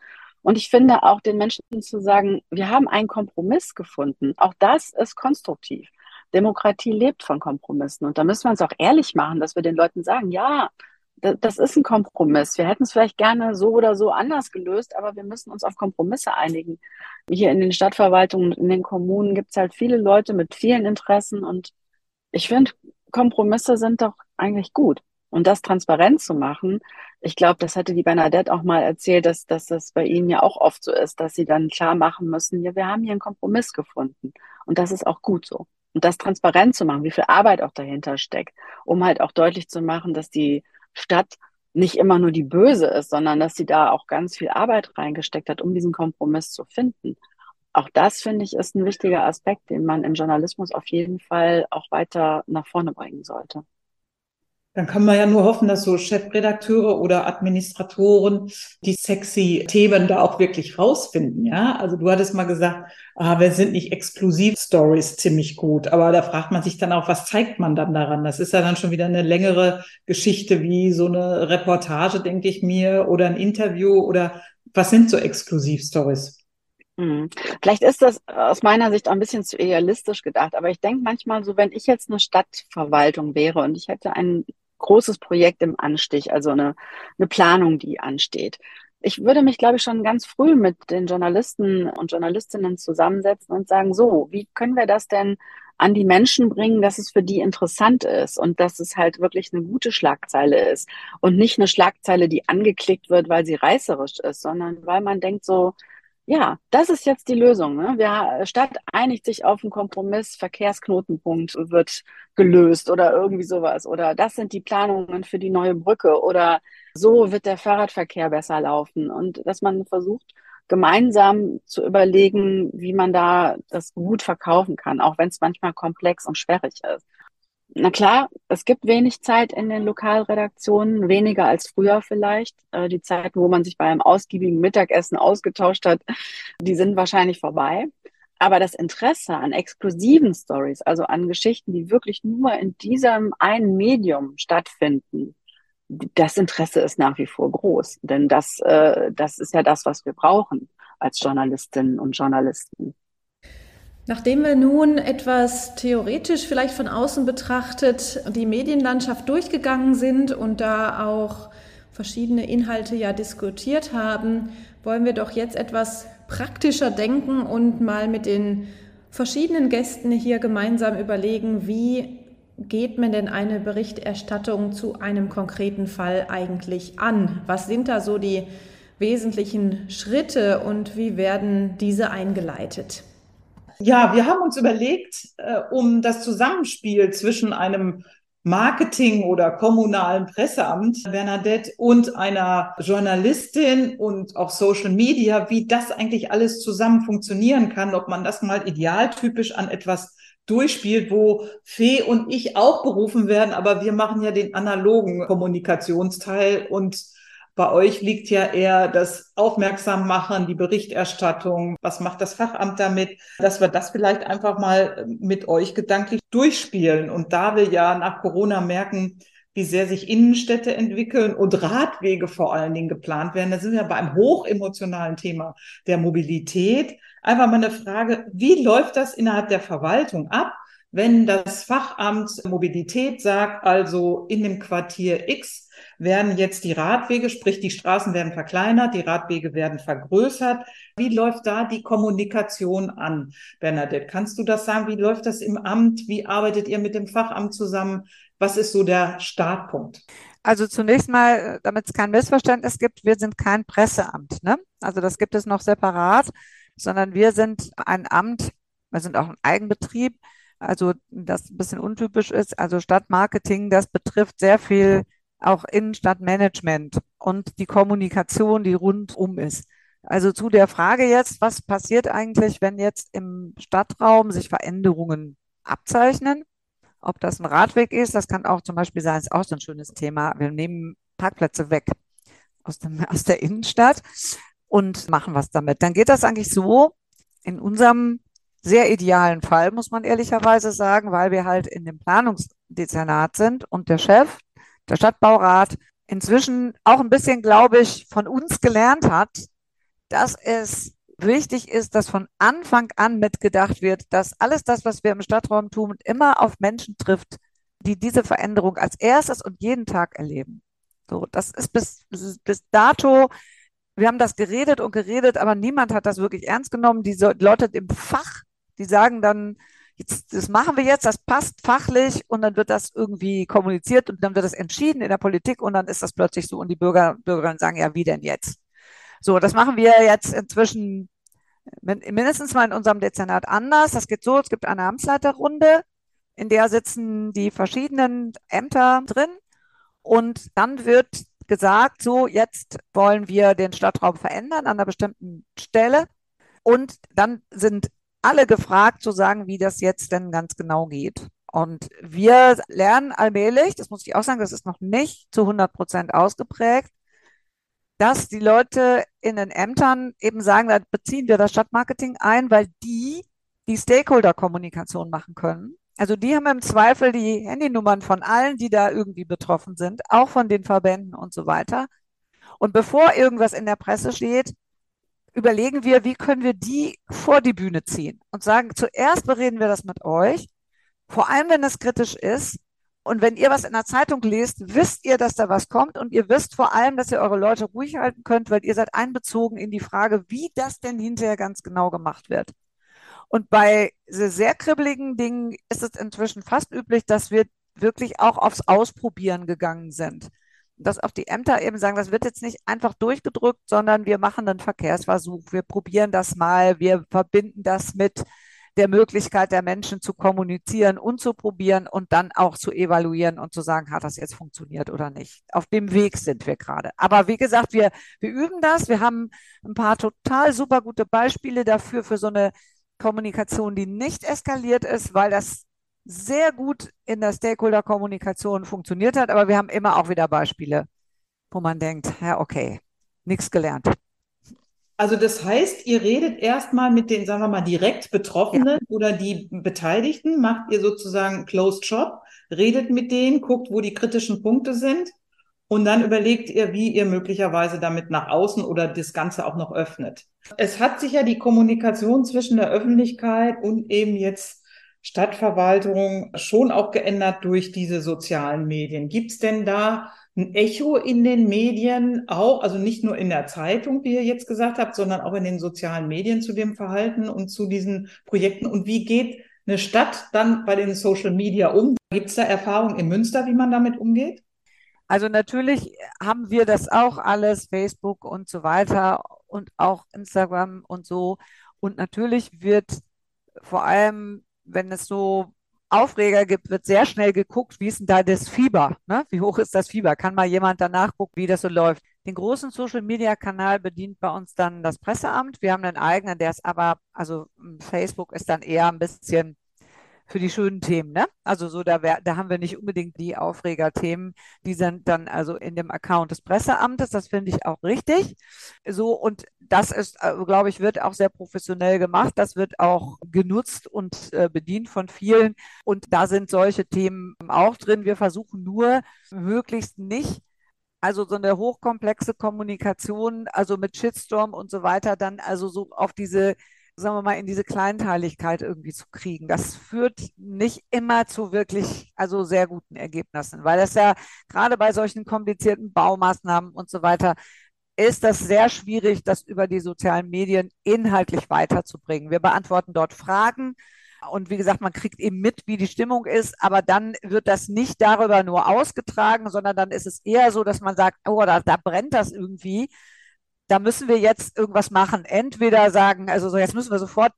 Und ich finde auch den Menschen zu sagen, wir haben einen Kompromiss gefunden. Auch das ist konstruktiv. Demokratie lebt von Kompromissen. Und da müssen wir uns auch ehrlich machen, dass wir den Leuten sagen, ja, das ist ein Kompromiss. Wir hätten es vielleicht gerne so oder so anders gelöst, aber wir müssen uns auf Kompromisse einigen. Hier in den Stadtverwaltungen, in den Kommunen gibt es halt viele Leute mit vielen Interessen und ich finde, Kompromisse sind doch eigentlich gut. Und das transparent zu machen, ich glaube, das hatte die Bernadette auch mal erzählt, dass, dass das bei Ihnen ja auch oft so ist, dass Sie dann klar machen müssen, ja, wir haben hier einen Kompromiss gefunden. Und das ist auch gut so. Und das transparent zu machen, wie viel Arbeit auch dahinter steckt, um halt auch deutlich zu machen, dass die Stadt nicht immer nur die Böse ist, sondern dass sie da auch ganz viel Arbeit reingesteckt hat, um diesen Kompromiss zu finden. Auch das, finde ich, ist ein wichtiger Aspekt, den man im Journalismus auf jeden Fall auch weiter nach vorne bringen sollte. Dann kann man ja nur hoffen, dass so Chefredakteure oder Administratoren die sexy Themen da auch wirklich rausfinden. Ja, also du hattest mal gesagt, ah, wir sind nicht Exklusiv-Stories ziemlich gut. Aber da fragt man sich dann auch, was zeigt man dann daran? Das ist ja dann schon wieder eine längere Geschichte wie so eine Reportage, denke ich mir, oder ein Interview oder was sind so Exklusiv-Stories? Hm. Vielleicht ist das aus meiner Sicht auch ein bisschen zu idealistisch gedacht, aber ich denke manchmal so, wenn ich jetzt eine Stadtverwaltung wäre und ich hätte einen großes Projekt im Anstich, also eine, eine Planung, die ansteht. Ich würde mich, glaube ich, schon ganz früh mit den Journalisten und Journalistinnen zusammensetzen und sagen, so, wie können wir das denn an die Menschen bringen, dass es für die interessant ist und dass es halt wirklich eine gute Schlagzeile ist und nicht eine Schlagzeile, die angeklickt wird, weil sie reißerisch ist, sondern weil man denkt so, ja, das ist jetzt die Lösung. Ne? Wir, Stadt einigt sich auf einen Kompromiss, Verkehrsknotenpunkt wird gelöst oder irgendwie sowas. Oder das sind die Planungen für die neue Brücke oder so wird der Fahrradverkehr besser laufen. Und dass man versucht, gemeinsam zu überlegen, wie man da das gut verkaufen kann, auch wenn es manchmal komplex und sperrig ist na klar, es gibt wenig Zeit in den Lokalredaktionen, weniger als früher vielleicht. Äh, die Zeiten, wo man sich bei einem ausgiebigen Mittagessen ausgetauscht hat, die sind wahrscheinlich vorbei. Aber das Interesse an exklusiven Stories, also an Geschichten, die wirklich nur in diesem einen Medium stattfinden, das Interesse ist nach wie vor groß. Denn das, äh, das ist ja das, was wir brauchen als Journalistinnen und Journalisten. Nachdem wir nun etwas theoretisch vielleicht von außen betrachtet die Medienlandschaft durchgegangen sind und da auch verschiedene Inhalte ja diskutiert haben, wollen wir doch jetzt etwas praktischer denken und mal mit den verschiedenen Gästen hier gemeinsam überlegen, wie geht man denn eine Berichterstattung zu einem konkreten Fall eigentlich an? Was sind da so die wesentlichen Schritte und wie werden diese eingeleitet? Ja, wir haben uns überlegt, äh, um das Zusammenspiel zwischen einem Marketing oder kommunalen Presseamt, Bernadette, und einer Journalistin und auch Social Media, wie das eigentlich alles zusammen funktionieren kann, ob man das mal idealtypisch an etwas durchspielt, wo Fee und ich auch berufen werden, aber wir machen ja den analogen Kommunikationsteil und bei euch liegt ja eher das Aufmerksammachen, die Berichterstattung. Was macht das Fachamt damit? Dass wir das vielleicht einfach mal mit euch gedanklich durchspielen. Und da wir ja nach Corona merken, wie sehr sich Innenstädte entwickeln und Radwege vor allen Dingen geplant werden. Da sind wir bei einem hochemotionalen Thema der Mobilität. Einfach mal eine Frage, wie läuft das innerhalb der Verwaltung ab? Wenn das Fachamt Mobilität sagt, also in dem Quartier X werden jetzt die Radwege, sprich die Straßen werden verkleinert, die Radwege werden vergrößert. Wie läuft da die Kommunikation an? Bernadette, kannst du das sagen? Wie läuft das im Amt? Wie arbeitet ihr mit dem Fachamt zusammen? Was ist so der Startpunkt? Also zunächst mal, damit es kein Missverständnis gibt, wir sind kein Presseamt. Ne? Also das gibt es noch separat, sondern wir sind ein Amt, wir sind auch ein Eigenbetrieb also das ein bisschen untypisch ist. Also Stadtmarketing, das betrifft sehr viel auch Innenstadtmanagement und die Kommunikation, die rundum ist. Also zu der Frage jetzt, was passiert eigentlich, wenn jetzt im Stadtraum sich Veränderungen abzeichnen? Ob das ein Radweg ist, das kann auch zum Beispiel sein, ist auch so ein schönes Thema. Wir nehmen Parkplätze weg aus, dem, [laughs] aus der Innenstadt und machen was damit. Dann geht das eigentlich so in unserem sehr idealen Fall, muss man ehrlicherweise sagen, weil wir halt in dem Planungsdezernat sind und der Chef, der Stadtbaurat, inzwischen auch ein bisschen, glaube ich, von uns gelernt hat, dass es wichtig ist, dass von Anfang an mitgedacht wird, dass alles das, was wir im Stadtraum tun, immer auf Menschen trifft, die diese Veränderung als erstes und jeden Tag erleben. So, das ist bis, bis dato, wir haben das geredet und geredet, aber niemand hat das wirklich ernst genommen. Die Leute im Fach, die sagen dann, jetzt, das machen wir jetzt, das passt fachlich und dann wird das irgendwie kommuniziert und dann wird das entschieden in der Politik und dann ist das plötzlich so und die Bürger, Bürgerinnen sagen, ja, wie denn jetzt? So, das machen wir jetzt inzwischen mindestens mal in unserem Dezernat anders. Das geht so, es gibt eine Amtsleiterrunde, in der sitzen die verschiedenen Ämter drin und dann wird gesagt, so, jetzt wollen wir den Stadtraum verändern an einer bestimmten Stelle. Und dann sind alle gefragt zu sagen, wie das jetzt denn ganz genau geht. Und wir lernen allmählich, das muss ich auch sagen, das ist noch nicht zu 100 Prozent ausgeprägt, dass die Leute in den Ämtern eben sagen, da beziehen wir das Stadtmarketing ein, weil die die Stakeholder-Kommunikation machen können. Also die haben im Zweifel die Handynummern von allen, die da irgendwie betroffen sind, auch von den Verbänden und so weiter. Und bevor irgendwas in der Presse steht, überlegen wir, wie können wir die vor die Bühne ziehen und sagen, zuerst bereden wir das mit euch, vor allem wenn es kritisch ist. Und wenn ihr was in der Zeitung lest, wisst ihr, dass da was kommt und ihr wisst vor allem, dass ihr eure Leute ruhig halten könnt, weil ihr seid einbezogen in die Frage, wie das denn hinterher ganz genau gemacht wird. Und bei sehr kribbeligen Dingen ist es inzwischen fast üblich, dass wir wirklich auch aufs Ausprobieren gegangen sind dass auch die Ämter eben sagen, das wird jetzt nicht einfach durchgedrückt, sondern wir machen einen Verkehrsversuch, wir probieren das mal, wir verbinden das mit der Möglichkeit der Menschen zu kommunizieren und zu probieren und dann auch zu evaluieren und zu sagen, hat das jetzt funktioniert oder nicht. Auf dem Weg sind wir gerade. Aber wie gesagt, wir, wir üben das. Wir haben ein paar total super gute Beispiele dafür, für so eine Kommunikation, die nicht eskaliert ist, weil das sehr gut in der Stakeholder-Kommunikation funktioniert hat, aber wir haben immer auch wieder Beispiele, wo man denkt, ja, okay, nichts gelernt. Also das heißt, ihr redet erstmal mit den, sagen wir mal, direkt Betroffenen ja. oder die Beteiligten, macht ihr sozusagen Closed Shop, redet mit denen, guckt, wo die kritischen Punkte sind und dann überlegt ihr, wie ihr möglicherweise damit nach außen oder das Ganze auch noch öffnet. Es hat sich ja die Kommunikation zwischen der Öffentlichkeit und eben jetzt Stadtverwaltung schon auch geändert durch diese sozialen Medien. Gibt es denn da ein Echo in den Medien auch, also nicht nur in der Zeitung, wie ihr jetzt gesagt habt, sondern auch in den sozialen Medien zu dem Verhalten und zu diesen Projekten? Und wie geht eine Stadt dann bei den Social Media um? Gibt es da Erfahrungen in Münster, wie man damit umgeht? Also natürlich haben wir das auch alles, Facebook und so weiter und auch Instagram und so. Und natürlich wird vor allem wenn es so Aufreger gibt, wird sehr schnell geguckt, wie ist denn da das Fieber? Ne? Wie hoch ist das Fieber? Kann mal jemand danach gucken, wie das so läuft? Den großen Social-Media-Kanal bedient bei uns dann das Presseamt. Wir haben einen eigenen, der ist aber, also Facebook ist dann eher ein bisschen für die schönen Themen, ne? Also so, da, wär, da haben wir nicht unbedingt die Aufregerthemen, die sind dann also in dem Account des Presseamtes, das finde ich auch richtig. So, und das ist, äh, glaube ich, wird auch sehr professionell gemacht. Das wird auch genutzt und äh, bedient von vielen. Und da sind solche Themen auch drin. Wir versuchen nur möglichst nicht also so eine hochkomplexe Kommunikation, also mit Shitstorm und so weiter, dann also so auf diese sagen wir mal, in diese Kleinteiligkeit irgendwie zu kriegen. Das führt nicht immer zu wirklich, also sehr guten Ergebnissen, weil das ja gerade bei solchen komplizierten Baumaßnahmen und so weiter ist das sehr schwierig, das über die sozialen Medien inhaltlich weiterzubringen. Wir beantworten dort Fragen. Und wie gesagt, man kriegt eben mit, wie die Stimmung ist, aber dann wird das nicht darüber nur ausgetragen, sondern dann ist es eher so, dass man sagt, oh, da, da brennt das irgendwie da müssen wir jetzt irgendwas machen. Entweder sagen, also so, jetzt müssen wir sofort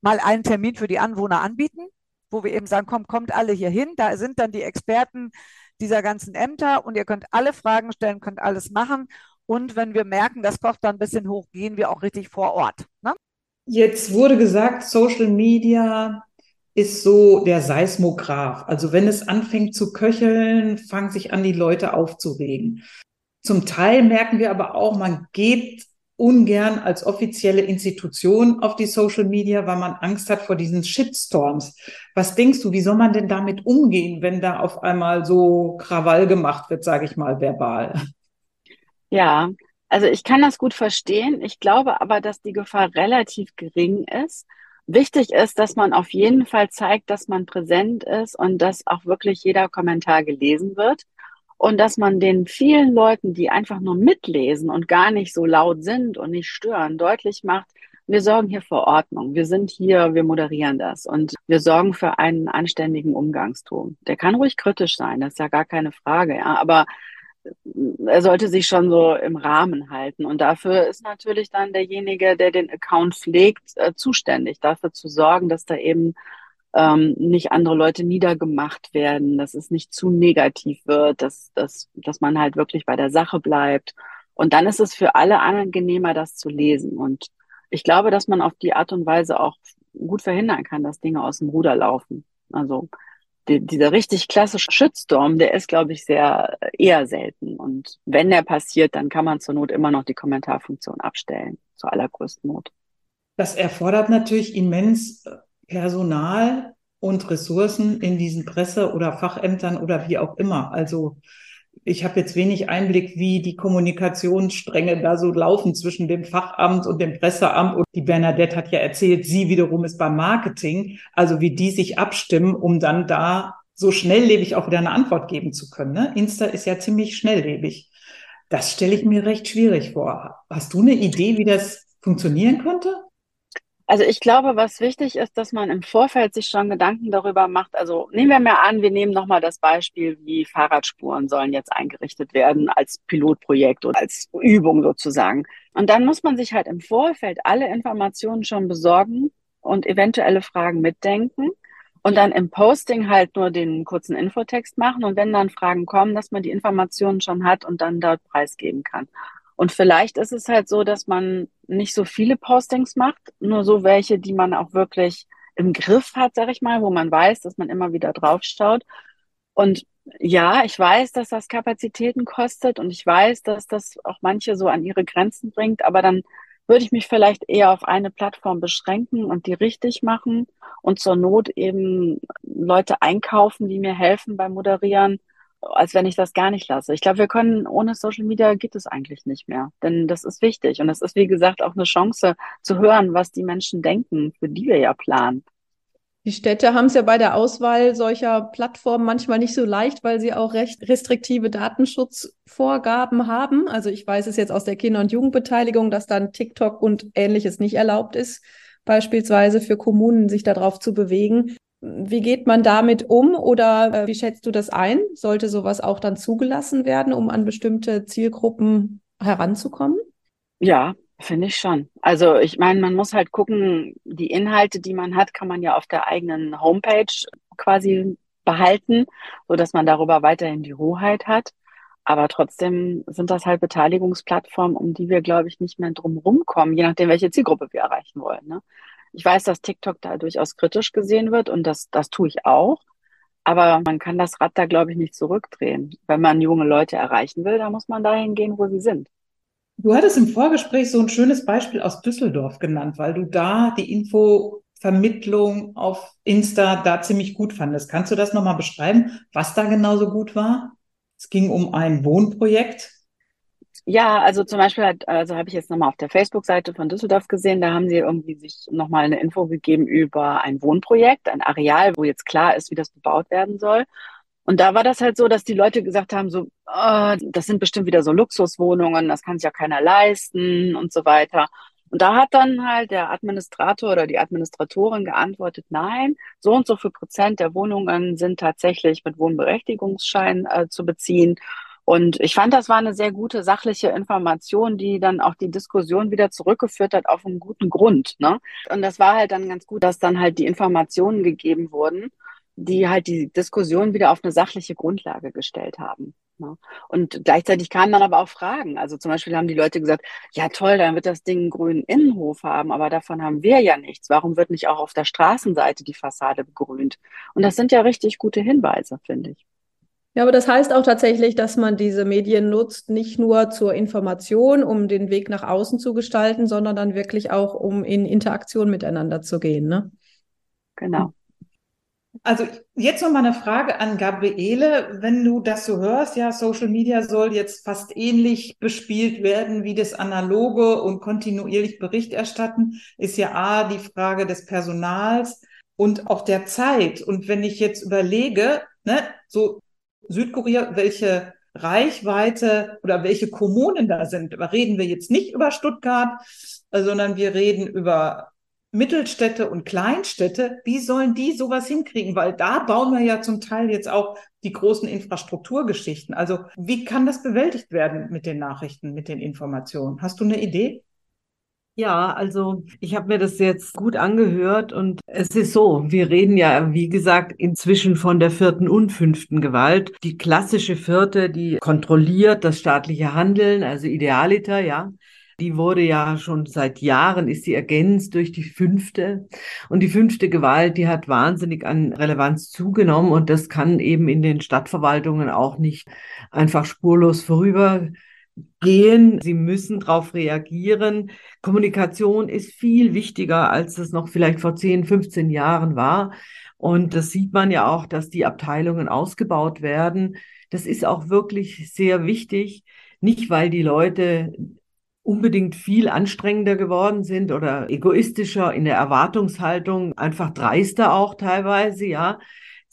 mal einen Termin für die Anwohner anbieten, wo wir eben sagen, komm, kommt alle hier hin. Da sind dann die Experten dieser ganzen Ämter und ihr könnt alle Fragen stellen, könnt alles machen. Und wenn wir merken, das kocht dann ein bisschen hoch, gehen wir auch richtig vor Ort. Ne? Jetzt wurde gesagt, Social Media ist so der Seismograph. Also wenn es anfängt zu köcheln, fangen sich an, die Leute aufzuregen. Zum Teil merken wir aber auch, man geht ungern als offizielle Institution auf die Social Media, weil man Angst hat vor diesen Shitstorms. Was denkst du, wie soll man denn damit umgehen, wenn da auf einmal so Krawall gemacht wird, sage ich mal verbal? Ja, Also ich kann das gut verstehen. Ich glaube aber, dass die Gefahr relativ gering ist. Wichtig ist, dass man auf jeden Fall zeigt, dass man präsent ist und dass auch wirklich jeder Kommentar gelesen wird und dass man den vielen Leuten, die einfach nur mitlesen und gar nicht so laut sind und nicht stören, deutlich macht, wir sorgen hier für Ordnung. Wir sind hier, wir moderieren das und wir sorgen für einen anständigen Umgangston. Der kann ruhig kritisch sein, das ist ja gar keine Frage, ja, aber er sollte sich schon so im Rahmen halten. Und dafür ist natürlich dann derjenige, der den Account pflegt, äh, zuständig, dafür zu sorgen, dass da eben ähm, nicht andere Leute niedergemacht werden, dass es nicht zu negativ wird, dass, dass, dass man halt wirklich bei der Sache bleibt. Und dann ist es für alle angenehmer, das zu lesen. Und ich glaube, dass man auf die Art und Weise auch gut verhindern kann, dass Dinge aus dem Ruder laufen. Also die, dieser richtig klassische Shitstorm, der ist, glaube ich, sehr eher selten. Und wenn der passiert, dann kann man zur Not immer noch die Kommentarfunktion abstellen, zur allergrößten Not. Das erfordert natürlich immens Personal und Ressourcen in diesen Presse- oder Fachämtern oder wie auch immer. Also ich habe jetzt wenig Einblick, wie die Kommunikationsstränge da so laufen zwischen dem Fachamt und dem Presseamt. Und die Bernadette hat ja erzählt, sie wiederum ist beim Marketing, also wie die sich abstimmen, um dann da so schnelllebig auch wieder eine Antwort geben zu können. Ne? Insta ist ja ziemlich schnelllebig. Das stelle ich mir recht schwierig vor. Hast du eine Idee, wie das funktionieren könnte? Also ich glaube, was wichtig ist, dass man im Vorfeld sich schon Gedanken darüber macht. Also nehmen wir mal an, wir nehmen nochmal das Beispiel, wie Fahrradspuren sollen jetzt eingerichtet werden als Pilotprojekt oder als Übung sozusagen. Und dann muss man sich halt im Vorfeld alle Informationen schon besorgen und eventuelle Fragen mitdenken und dann im Posting halt nur den kurzen Infotext machen und wenn dann Fragen kommen, dass man die Informationen schon hat und dann dort preisgeben kann. Und vielleicht ist es halt so, dass man nicht so viele Postings macht, nur so welche, die man auch wirklich im Griff hat, sag ich mal, wo man weiß, dass man immer wieder drauf schaut. Und ja, ich weiß, dass das Kapazitäten kostet und ich weiß, dass das auch manche so an ihre Grenzen bringt, aber dann würde ich mich vielleicht eher auf eine Plattform beschränken und die richtig machen und zur Not eben Leute einkaufen, die mir helfen beim Moderieren als wenn ich das gar nicht lasse. Ich glaube, wir können ohne Social Media geht es eigentlich nicht mehr, denn das ist wichtig und es ist wie gesagt auch eine Chance zu hören, was die Menschen denken, für die wir ja planen. Die Städte haben es ja bei der Auswahl solcher Plattformen manchmal nicht so leicht, weil sie auch recht restriktive Datenschutzvorgaben haben. Also ich weiß es jetzt aus der Kinder- und Jugendbeteiligung, dass dann TikTok und ähnliches nicht erlaubt ist, beispielsweise für Kommunen sich darauf zu bewegen. Wie geht man damit um oder äh, wie schätzt du das ein? Sollte sowas auch dann zugelassen werden, um an bestimmte Zielgruppen heranzukommen? Ja, finde ich schon. Also ich meine, man muss halt gucken, die Inhalte, die man hat, kann man ja auf der eigenen Homepage quasi behalten, so dass man darüber weiterhin die Hoheit hat. Aber trotzdem sind das halt Beteiligungsplattformen, um die wir, glaube ich, nicht mehr drum rumkommen, je nachdem, welche Zielgruppe wir erreichen wollen. Ne? Ich weiß, dass TikTok da durchaus kritisch gesehen wird und das, das tue ich auch. Aber man kann das Rad da, glaube ich, nicht zurückdrehen. Wenn man junge Leute erreichen will, dann muss man dahin gehen, wo sie sind. Du hattest im Vorgespräch so ein schönes Beispiel aus Düsseldorf genannt, weil du da die Infovermittlung auf Insta da ziemlich gut fandest. Kannst du das nochmal beschreiben, was da genau so gut war? Es ging um ein Wohnprojekt ja, also zum Beispiel hat, also habe ich jetzt nochmal auf der Facebook-Seite von Düsseldorf gesehen, da haben sie irgendwie sich nochmal eine Info gegeben über ein Wohnprojekt, ein Areal, wo jetzt klar ist, wie das bebaut werden soll. Und da war das halt so, dass die Leute gesagt haben, so, oh, das sind bestimmt wieder so Luxuswohnungen, das kann sich ja keiner leisten und so weiter. Und da hat dann halt der Administrator oder die Administratorin geantwortet, nein, so und so viel Prozent der Wohnungen sind tatsächlich mit Wohnberechtigungsschein äh, zu beziehen. Und ich fand, das war eine sehr gute sachliche Information, die dann auch die Diskussion wieder zurückgeführt hat auf einen guten Grund. Ne? Und das war halt dann ganz gut, dass dann halt die Informationen gegeben wurden, die halt die Diskussion wieder auf eine sachliche Grundlage gestellt haben. Ne? Und gleichzeitig kamen dann aber auch Fragen. Also zum Beispiel haben die Leute gesagt, ja toll, dann wird das Ding einen grünen Innenhof haben, aber davon haben wir ja nichts. Warum wird nicht auch auf der Straßenseite die Fassade begrünt? Und das sind ja richtig gute Hinweise, finde ich. Ja, aber das heißt auch tatsächlich, dass man diese Medien nutzt, nicht nur zur Information, um den Weg nach außen zu gestalten, sondern dann wirklich auch, um in Interaktion miteinander zu gehen. Ne? Genau. Also jetzt noch mal eine Frage an Gabriele. Wenn du das so hörst, ja, Social Media soll jetzt fast ähnlich bespielt werden wie das analoge und kontinuierlich Bericht erstatten, ist ja A, die Frage des Personals und auch der Zeit. Und wenn ich jetzt überlege, ne, so Südkorea, welche Reichweite oder welche Kommunen da sind, da reden wir jetzt nicht über Stuttgart, sondern wir reden über Mittelstädte und Kleinstädte, wie sollen die sowas hinkriegen? Weil da bauen wir ja zum Teil jetzt auch die großen Infrastrukturgeschichten. Also wie kann das bewältigt werden mit den Nachrichten, mit den Informationen? Hast du eine Idee? Ja, also ich habe mir das jetzt gut angehört und es ist so, wir reden ja, wie gesagt, inzwischen von der vierten und fünften Gewalt. Die klassische vierte, die kontrolliert das staatliche Handeln, also Idealiter, ja. Die wurde ja schon seit Jahren, ist sie ergänzt durch die fünfte. Und die fünfte Gewalt, die hat wahnsinnig an Relevanz zugenommen und das kann eben in den Stadtverwaltungen auch nicht einfach spurlos vorübergehen. Sie müssen darauf reagieren. Kommunikation ist viel wichtiger, als es noch vielleicht vor 10, 15 Jahren war. Und das sieht man ja auch, dass die Abteilungen ausgebaut werden. Das ist auch wirklich sehr wichtig. Nicht, weil die Leute unbedingt viel anstrengender geworden sind oder egoistischer in der Erwartungshaltung, einfach dreister auch teilweise, ja.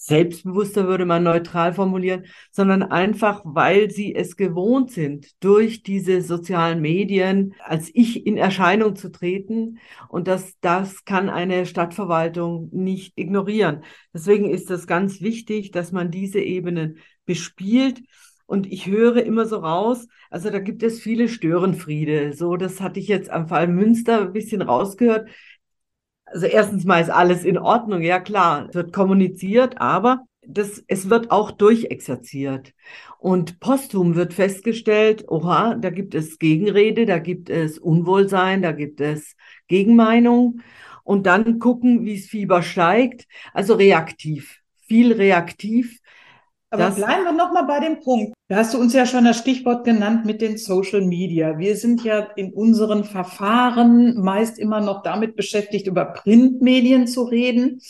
Selbstbewusster würde man neutral formulieren, sondern einfach, weil sie es gewohnt sind, durch diese sozialen Medien als Ich in Erscheinung zu treten. Und das, das kann eine Stadtverwaltung nicht ignorieren. Deswegen ist es ganz wichtig, dass man diese Ebenen bespielt. Und ich höre immer so raus, also da gibt es viele Störenfriede. So, das hatte ich jetzt am Fall Münster ein bisschen rausgehört. Also erstens mal ist alles in Ordnung, ja klar, es wird kommuniziert, aber das, es wird auch durchexerziert. Und posthum wird festgestellt, oha, da gibt es Gegenrede, da gibt es Unwohlsein, da gibt es Gegenmeinung. Und dann gucken, wie es Fieber steigt. Also reaktiv, viel reaktiv. Aber bleiben wir nochmal bei dem Punkt. Da hast du uns ja schon das Stichwort genannt mit den Social Media. Wir sind ja in unseren Verfahren meist immer noch damit beschäftigt, über Printmedien zu reden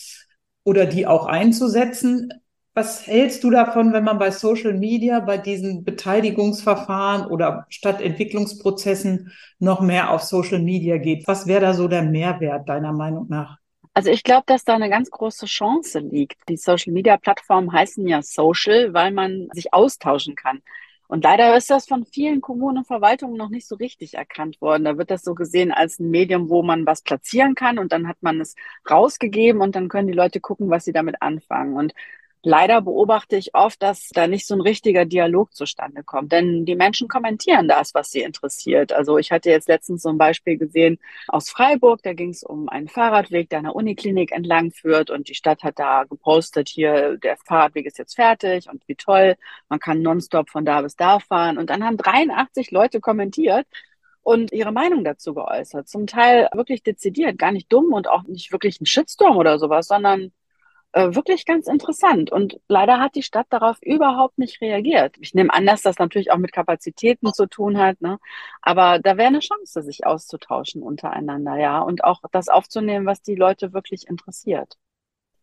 oder die auch einzusetzen. Was hältst du davon, wenn man bei Social Media, bei diesen Beteiligungsverfahren oder Stadtentwicklungsprozessen noch mehr auf Social Media geht? Was wäre da so der Mehrwert deiner Meinung nach? Also ich glaube, dass da eine ganz große Chance liegt. Die Social-Media-Plattformen heißen ja Social, weil man sich austauschen kann. Und leider ist das von vielen Kommunen und Verwaltungen noch nicht so richtig erkannt worden. Da wird das so gesehen als ein Medium, wo man was platzieren kann und dann hat man es rausgegeben und dann können die Leute gucken, was sie damit anfangen. Und leider beobachte ich oft, dass da nicht so ein richtiger Dialog zustande kommt. Denn die Menschen kommentieren das, was sie interessiert. Also ich hatte jetzt letztens so ein Beispiel gesehen aus Freiburg, da ging es um einen Fahrradweg, der einer Uniklinik entlang führt und die Stadt hat da gepostet, hier der Fahrradweg ist jetzt fertig und wie toll, man kann nonstop von da bis da fahren. Und dann haben 83 Leute kommentiert und ihre Meinung dazu geäußert. Zum Teil wirklich dezidiert, gar nicht dumm und auch nicht wirklich ein Shitstorm oder sowas, sondern äh, wirklich ganz interessant. Und leider hat die Stadt darauf überhaupt nicht reagiert. Ich nehme an, dass das natürlich auch mit Kapazitäten zu tun hat, ne? Aber da wäre eine Chance, sich auszutauschen untereinander, ja, und auch das aufzunehmen, was die Leute wirklich interessiert.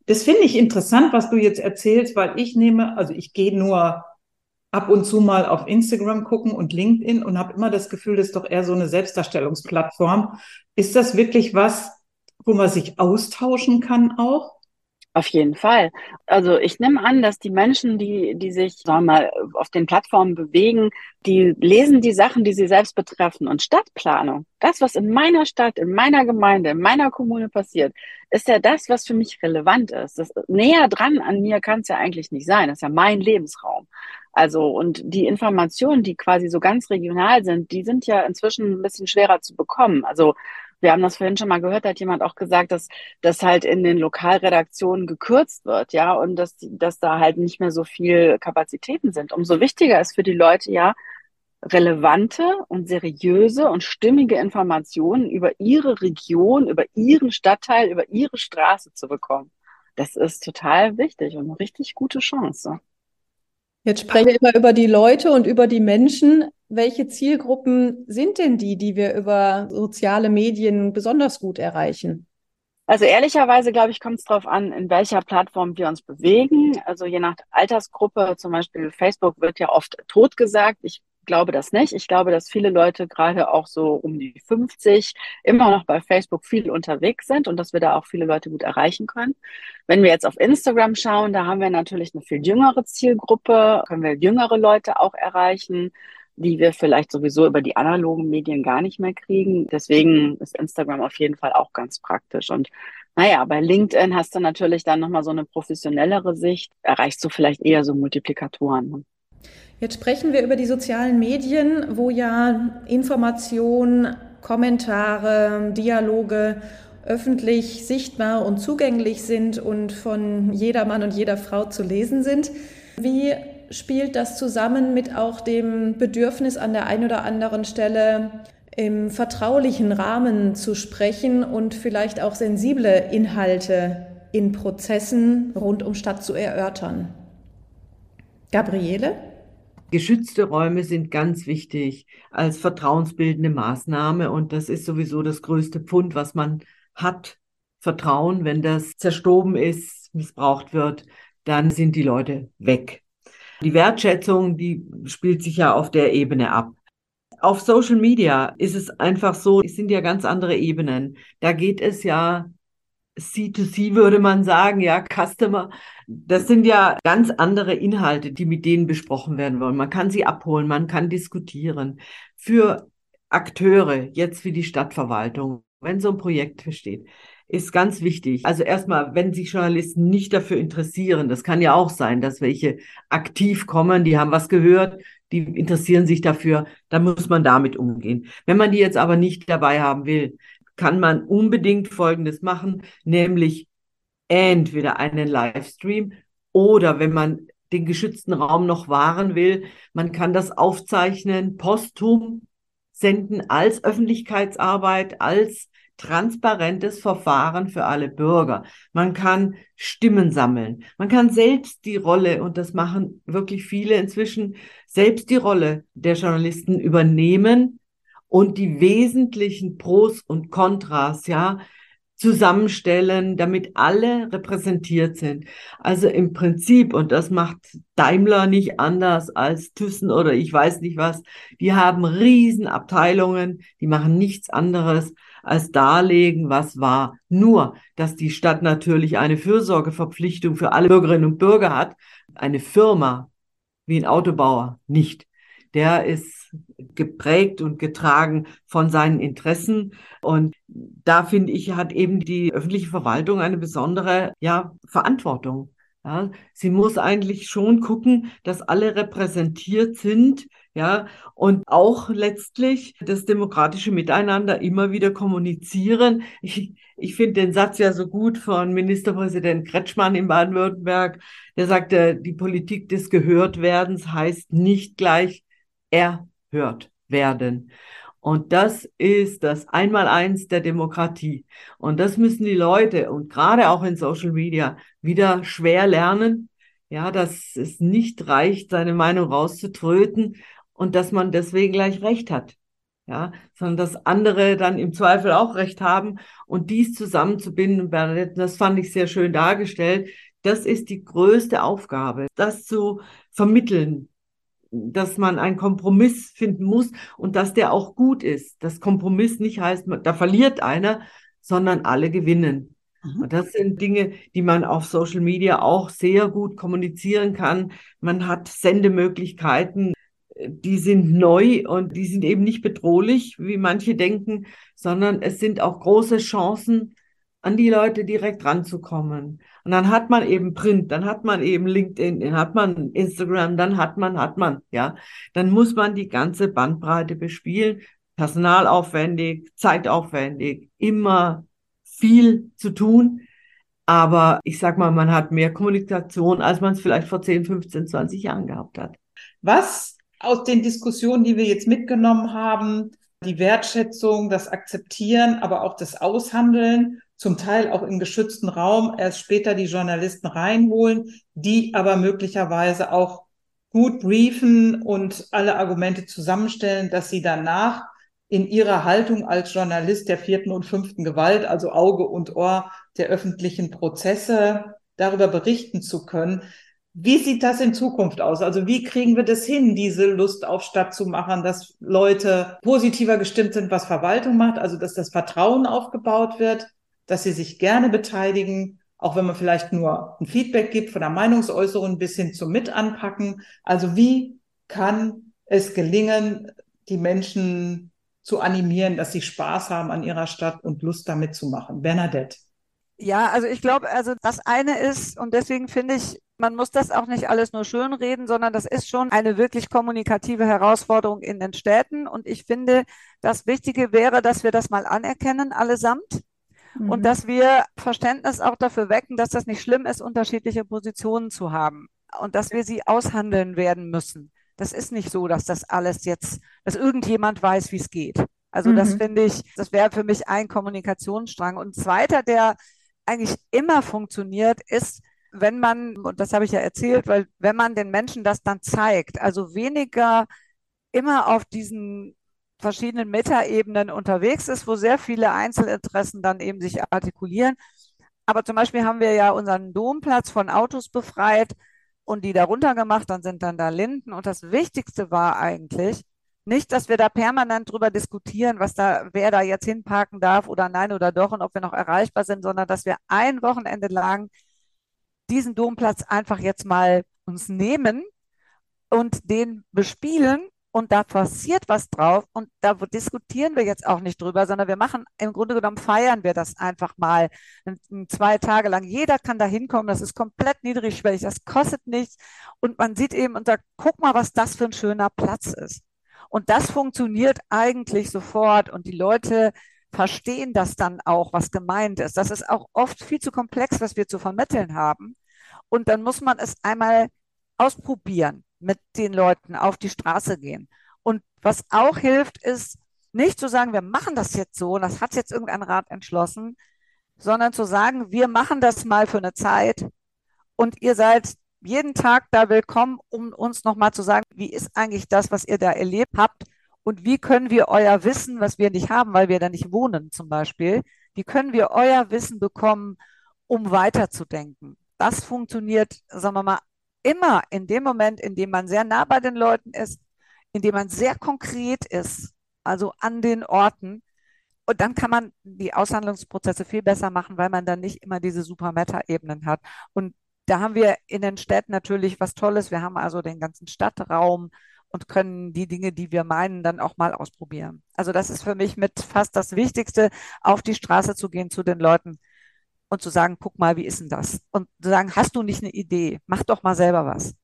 Das finde ich interessant, was du jetzt erzählst, weil ich nehme, also ich gehe nur ab und zu mal auf Instagram gucken und LinkedIn und habe immer das Gefühl, das ist doch eher so eine Selbstdarstellungsplattform. Ist das wirklich was, wo man sich austauschen kann auch? Auf jeden Fall. Also ich nehme an, dass die Menschen, die, die sich, sagen wir mal, auf den Plattformen bewegen, die lesen die Sachen, die sie selbst betreffen. Und Stadtplanung, das, was in meiner Stadt, in meiner Gemeinde, in meiner Kommune passiert, ist ja das, was für mich relevant ist. Das, näher dran an mir kann es ja eigentlich nicht sein. Das ist ja mein Lebensraum. Also, und die Informationen, die quasi so ganz regional sind, die sind ja inzwischen ein bisschen schwerer zu bekommen. Also wir haben das vorhin schon mal gehört, hat jemand auch gesagt, dass das halt in den Lokalredaktionen gekürzt wird, ja, und dass, dass da halt nicht mehr so viel Kapazitäten sind. Umso wichtiger ist für die Leute ja, relevante und seriöse und stimmige Informationen über ihre Region, über ihren Stadtteil, über ihre Straße zu bekommen. Das ist total wichtig und eine richtig gute Chance. Jetzt sprechen wir immer über die Leute und über die Menschen. Welche Zielgruppen sind denn die, die wir über soziale Medien besonders gut erreichen? Also ehrlicherweise, glaube ich, kommt es darauf an, in welcher Plattform wir uns bewegen. Also je nach Altersgruppe, zum Beispiel Facebook wird ja oft tot gesagt. Ich glaube das nicht. Ich glaube, dass viele Leute gerade auch so um die 50 immer noch bei Facebook viel unterwegs sind und dass wir da auch viele Leute gut erreichen können. Wenn wir jetzt auf Instagram schauen, da haben wir natürlich eine viel jüngere Zielgruppe, können wir jüngere Leute auch erreichen die wir vielleicht sowieso über die analogen Medien gar nicht mehr kriegen. Deswegen ist Instagram auf jeden Fall auch ganz praktisch. Und naja, bei LinkedIn hast du natürlich dann nochmal so eine professionellere Sicht, erreichst du vielleicht eher so Multiplikatoren. Jetzt sprechen wir über die sozialen Medien, wo ja Informationen, Kommentare, Dialoge öffentlich sichtbar und zugänglich sind und von jeder Mann und jeder Frau zu lesen sind. Wie spielt das zusammen mit auch dem Bedürfnis an der einen oder anderen Stelle im vertraulichen Rahmen zu sprechen und vielleicht auch sensible Inhalte in Prozessen rund um Stadt zu erörtern? Gabriele? Geschützte Räume sind ganz wichtig als vertrauensbildende Maßnahme und das ist sowieso das größte Pfund, was man hat. Vertrauen, wenn das zerstoben ist, missbraucht wird, dann sind die Leute weg. Die Wertschätzung, die spielt sich ja auf der Ebene ab. Auf Social Media ist es einfach so, es sind ja ganz andere Ebenen. Da geht es ja C2C würde man sagen, ja, Customer. Das sind ja ganz andere Inhalte, die mit denen besprochen werden wollen. Man kann sie abholen, man kann diskutieren. Für Akteure, jetzt wie die Stadtverwaltung, wenn so ein Projekt besteht, ist ganz wichtig. Also erstmal, wenn sich Journalisten nicht dafür interessieren, das kann ja auch sein, dass welche aktiv kommen, die haben was gehört, die interessieren sich dafür, dann muss man damit umgehen. Wenn man die jetzt aber nicht dabei haben will, kann man unbedingt Folgendes machen, nämlich entweder einen Livestream oder wenn man den geschützten Raum noch wahren will, man kann das aufzeichnen, posthum senden als Öffentlichkeitsarbeit, als transparentes Verfahren für alle Bürger. Man kann Stimmen sammeln. Man kann selbst die Rolle, und das machen wirklich viele inzwischen, selbst die Rolle der Journalisten übernehmen und die wesentlichen Pros und Kontras, ja, zusammenstellen, damit alle repräsentiert sind. Also im Prinzip, und das macht Daimler nicht anders als Thyssen oder ich weiß nicht was, die haben Riesenabteilungen, die machen nichts anderes als darlegen, was war. Nur, dass die Stadt natürlich eine Fürsorgeverpflichtung für alle Bürgerinnen und Bürger hat, eine Firma wie ein Autobauer nicht. Der ist geprägt und getragen von seinen Interessen. Und da finde ich, hat eben die öffentliche Verwaltung eine besondere ja, Verantwortung. Ja, sie muss eigentlich schon gucken, dass alle repräsentiert sind, ja, und auch letztlich das demokratische Miteinander immer wieder kommunizieren. Ich, ich finde den Satz ja so gut von Ministerpräsident Kretschmann in Baden-Württemberg. Der sagte, die Politik des Gehörtwerdens heißt nicht gleich er gehört werden. Und das ist das Einmaleins der Demokratie. Und das müssen die Leute und gerade auch in Social Media wieder schwer lernen. Ja, dass es nicht reicht, seine Meinung rauszutröten und dass man deswegen gleich Recht hat. Ja, sondern dass andere dann im Zweifel auch Recht haben und dies zusammenzubinden. Bernadette, das fand ich sehr schön dargestellt. Das ist die größte Aufgabe, das zu vermitteln, dass man einen Kompromiss finden muss und dass der auch gut ist. Das Kompromiss nicht heißt, da verliert einer, sondern alle gewinnen. Mhm. Und das sind Dinge, die man auf Social Media auch sehr gut kommunizieren kann. Man hat Sendemöglichkeiten, die sind neu und die sind eben nicht bedrohlich, wie manche denken, sondern es sind auch große Chancen, an die Leute direkt ranzukommen. Und dann hat man eben Print, dann hat man eben LinkedIn, dann hat man Instagram, dann hat man, hat man, ja. Dann muss man die ganze Bandbreite bespielen. Personalaufwendig, zeitaufwendig, immer viel zu tun. Aber ich sag mal, man hat mehr Kommunikation, als man es vielleicht vor 10, 15, 20 Jahren gehabt hat. Was aus den Diskussionen, die wir jetzt mitgenommen haben, die Wertschätzung, das Akzeptieren, aber auch das Aushandeln zum Teil auch im geschützten Raum erst später die Journalisten reinholen, die aber möglicherweise auch gut briefen und alle Argumente zusammenstellen, dass sie danach in ihrer Haltung als Journalist der vierten und fünften Gewalt, also Auge und Ohr der öffentlichen Prozesse, darüber berichten zu können. Wie sieht das in Zukunft aus? Also wie kriegen wir das hin, diese Lust auf Stadt zu machen, dass Leute positiver gestimmt sind, was Verwaltung macht, also dass das Vertrauen aufgebaut wird, dass sie sich gerne beteiligen, auch wenn man vielleicht nur ein Feedback gibt von der Meinungsäußerung bis hin zum Mitanpacken. Also wie kann es gelingen, die Menschen zu animieren, dass sie Spaß haben an ihrer Stadt und Lust damit zu machen. Bernadette. Ja, also ich glaube, also das eine ist, und deswegen finde ich, man muss das auch nicht alles nur schön reden, sondern das ist schon eine wirklich kommunikative Herausforderung in den Städten. Und ich finde, das Wichtige wäre, dass wir das mal anerkennen, allesamt. Mhm. Und dass wir Verständnis auch dafür wecken, dass das nicht schlimm ist, unterschiedliche Positionen zu haben. Und dass wir sie aushandeln werden müssen. Das ist nicht so, dass das alles jetzt, dass irgendjemand weiß, wie es geht. Also mhm. das finde ich, das wäre für mich ein Kommunikationsstrang. Und zweiter, der eigentlich immer funktioniert, ist, wenn man, und das habe ich ja erzählt, weil wenn man den Menschen das dann zeigt, also weniger immer auf diesen verschiedenen Metaebenen unterwegs ist, wo sehr viele Einzelinteressen dann eben sich artikulieren. Aber zum Beispiel haben wir ja unseren Domplatz von Autos befreit und die da runtergemacht, dann sind dann da Linden. Und das Wichtigste war eigentlich, nicht, dass wir da permanent drüber diskutieren, was da, wer da jetzt hinparken darf oder nein oder doch und ob wir noch erreichbar sind, sondern dass wir ein Wochenende lang diesen Domplatz einfach jetzt mal uns nehmen und den bespielen und da passiert was drauf und da diskutieren wir jetzt auch nicht drüber, sondern wir machen, im Grunde genommen feiern wir das einfach mal zwei Tage lang. Jeder kann da hinkommen, das ist komplett niedrigschwellig, das kostet nichts und man sieht eben und sagt, guck mal, was das für ein schöner Platz ist. Und das funktioniert eigentlich sofort und die Leute verstehen das dann auch, was gemeint ist. Das ist auch oft viel zu komplex, was wir zu vermitteln haben. Und dann muss man es einmal ausprobieren mit den Leuten auf die Straße gehen. Und was auch hilft, ist nicht zu sagen, wir machen das jetzt so, das hat jetzt irgendein Rat entschlossen, sondern zu sagen, wir machen das mal für eine Zeit und ihr seid jeden Tag da willkommen, um uns nochmal zu sagen, wie ist eigentlich das, was ihr da erlebt habt und wie können wir euer Wissen, was wir nicht haben, weil wir da nicht wohnen zum Beispiel, wie können wir euer Wissen bekommen, um weiterzudenken. Das funktioniert, sagen wir mal, immer in dem Moment, in dem man sehr nah bei den Leuten ist, in dem man sehr konkret ist, also an den Orten. Und dann kann man die Aushandlungsprozesse viel besser machen, weil man dann nicht immer diese super Meta-Ebenen hat. Und da haben wir in den Städten natürlich was Tolles. Wir haben also den ganzen Stadtraum und können die Dinge, die wir meinen, dann auch mal ausprobieren. Also das ist für mich mit fast das Wichtigste, auf die Straße zu gehen zu den Leuten und zu sagen, guck mal, wie ist denn das? Und zu sagen, hast du nicht eine Idee? Mach doch mal selber was.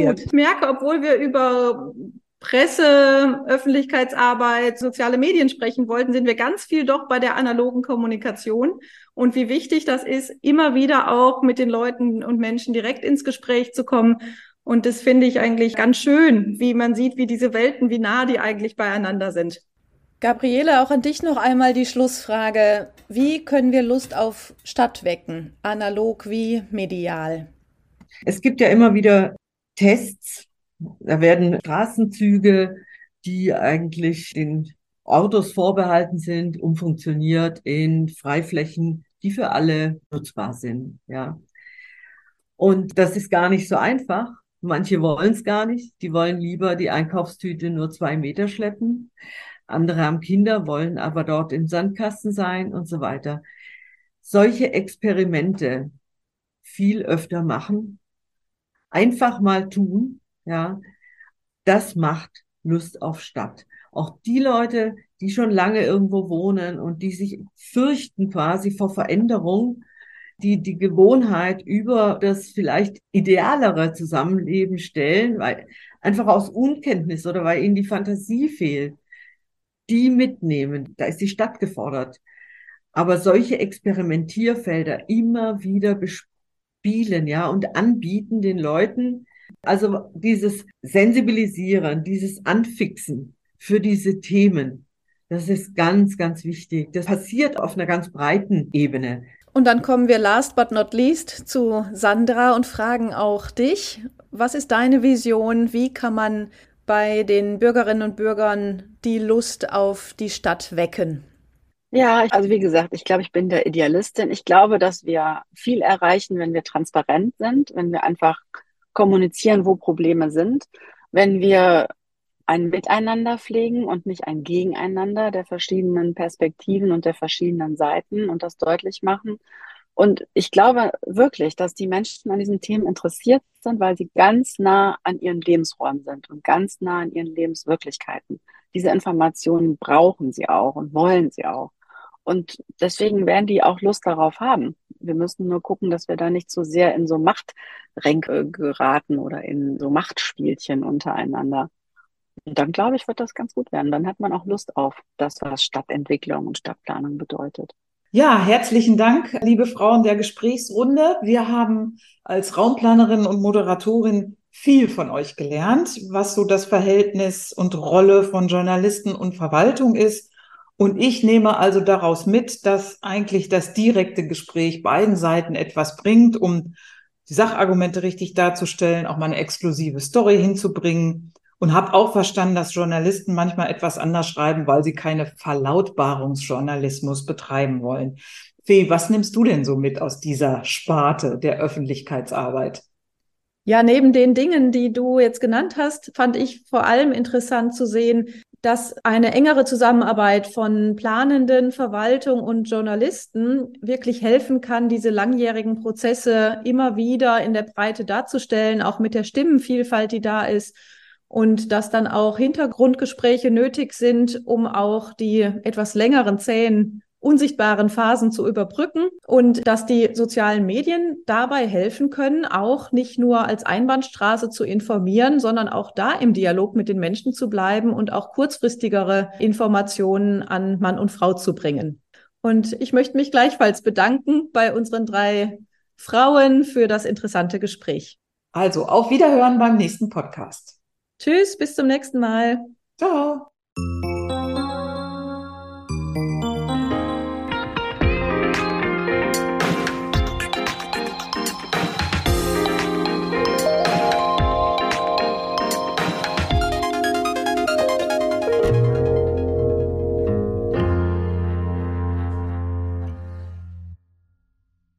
Gut, ich merke, obwohl wir über Presse, Öffentlichkeitsarbeit, soziale Medien sprechen wollten, sind wir ganz viel doch bei der analogen Kommunikation und wie wichtig das ist, immer wieder auch mit den Leuten und Menschen direkt ins Gespräch zu kommen. Und das finde ich eigentlich ganz schön, wie man sieht, wie diese Welten, wie nah die eigentlich beieinander sind. Gabriele, auch an dich noch einmal die Schlussfrage. Wie können wir Lust auf Stadt wecken, analog wie medial? Es gibt ja immer wieder Tests. Da werden Straßenzüge, die eigentlich den Autos vorbehalten sind, umfunktioniert in Freiflächen, die für alle nutzbar sind. Ja. Und das ist gar nicht so einfach. Manche wollen es gar nicht. Die wollen lieber die Einkaufstüte nur zwei Meter schleppen. Andere haben Kinder, wollen aber dort im Sandkasten sein und so weiter. Solche Experimente viel öfter machen, einfach mal tun, ja, das macht Lust auf Stadt. Auch die Leute, die schon lange irgendwo wohnen und die sich fürchten quasi vor Veränderung, die die Gewohnheit über das vielleicht idealere Zusammenleben stellen, weil einfach aus Unkenntnis oder weil ihnen die Fantasie fehlt, die mitnehmen. Da ist die Stadt gefordert. Aber solche Experimentierfelder immer wieder bespielen, ja, und anbieten den Leuten, also dieses Sensibilisieren, dieses Anfixen für diese Themen, das ist ganz, ganz wichtig. Das passiert auf einer ganz breiten Ebene. Und dann kommen wir last but not least zu Sandra und fragen auch dich, was ist deine Vision? Wie kann man bei den Bürgerinnen und Bürgern die Lust auf die Stadt wecken? Ja, also wie gesagt, ich glaube, ich bin der Idealistin. Ich glaube, dass wir viel erreichen, wenn wir transparent sind, wenn wir einfach kommunizieren, wo Probleme sind, wenn wir ein Miteinander pflegen und nicht ein Gegeneinander der verschiedenen Perspektiven und der verschiedenen Seiten und das deutlich machen. Und ich glaube wirklich, dass die Menschen an diesen Themen interessiert sind, weil sie ganz nah an ihren Lebensräumen sind und ganz nah an ihren Lebenswirklichkeiten. Diese Informationen brauchen sie auch und wollen sie auch. Und deswegen werden die auch Lust darauf haben. Wir müssen nur gucken, dass wir da nicht so sehr in so Machtränke geraten oder in so Machtspielchen untereinander. Und dann, glaube ich, wird das ganz gut werden. Dann hat man auch Lust auf das, was Stadtentwicklung und Stadtplanung bedeutet. Ja, herzlichen Dank, liebe Frauen der Gesprächsrunde. Wir haben als Raumplanerin und Moderatorin viel von euch gelernt, was so das Verhältnis und Rolle von Journalisten und Verwaltung ist und ich nehme also daraus mit, dass eigentlich das direkte Gespräch beiden Seiten etwas bringt, um die Sachargumente richtig darzustellen, auch mal eine exklusive Story hinzubringen. Und habe auch verstanden, dass Journalisten manchmal etwas anders schreiben, weil sie keine Verlautbarungsjournalismus betreiben wollen. Fee, was nimmst du denn so mit aus dieser Sparte der Öffentlichkeitsarbeit? Ja, neben den Dingen, die du jetzt genannt hast, fand ich vor allem interessant zu sehen, dass eine engere Zusammenarbeit von Planenden, Verwaltung und Journalisten wirklich helfen kann, diese langjährigen Prozesse immer wieder in der Breite darzustellen, auch mit der Stimmenvielfalt, die da ist. Und dass dann auch Hintergrundgespräche nötig sind, um auch die etwas längeren zähen unsichtbaren Phasen zu überbrücken und dass die sozialen Medien dabei helfen können, auch nicht nur als Einbahnstraße zu informieren, sondern auch da im Dialog mit den Menschen zu bleiben und auch kurzfristigere Informationen an Mann und Frau zu bringen. Und ich möchte mich gleichfalls bedanken bei unseren drei Frauen für das interessante Gespräch. Also auf Wiederhören beim nächsten Podcast. Tschüss, bis zum nächsten Mal. Ciao.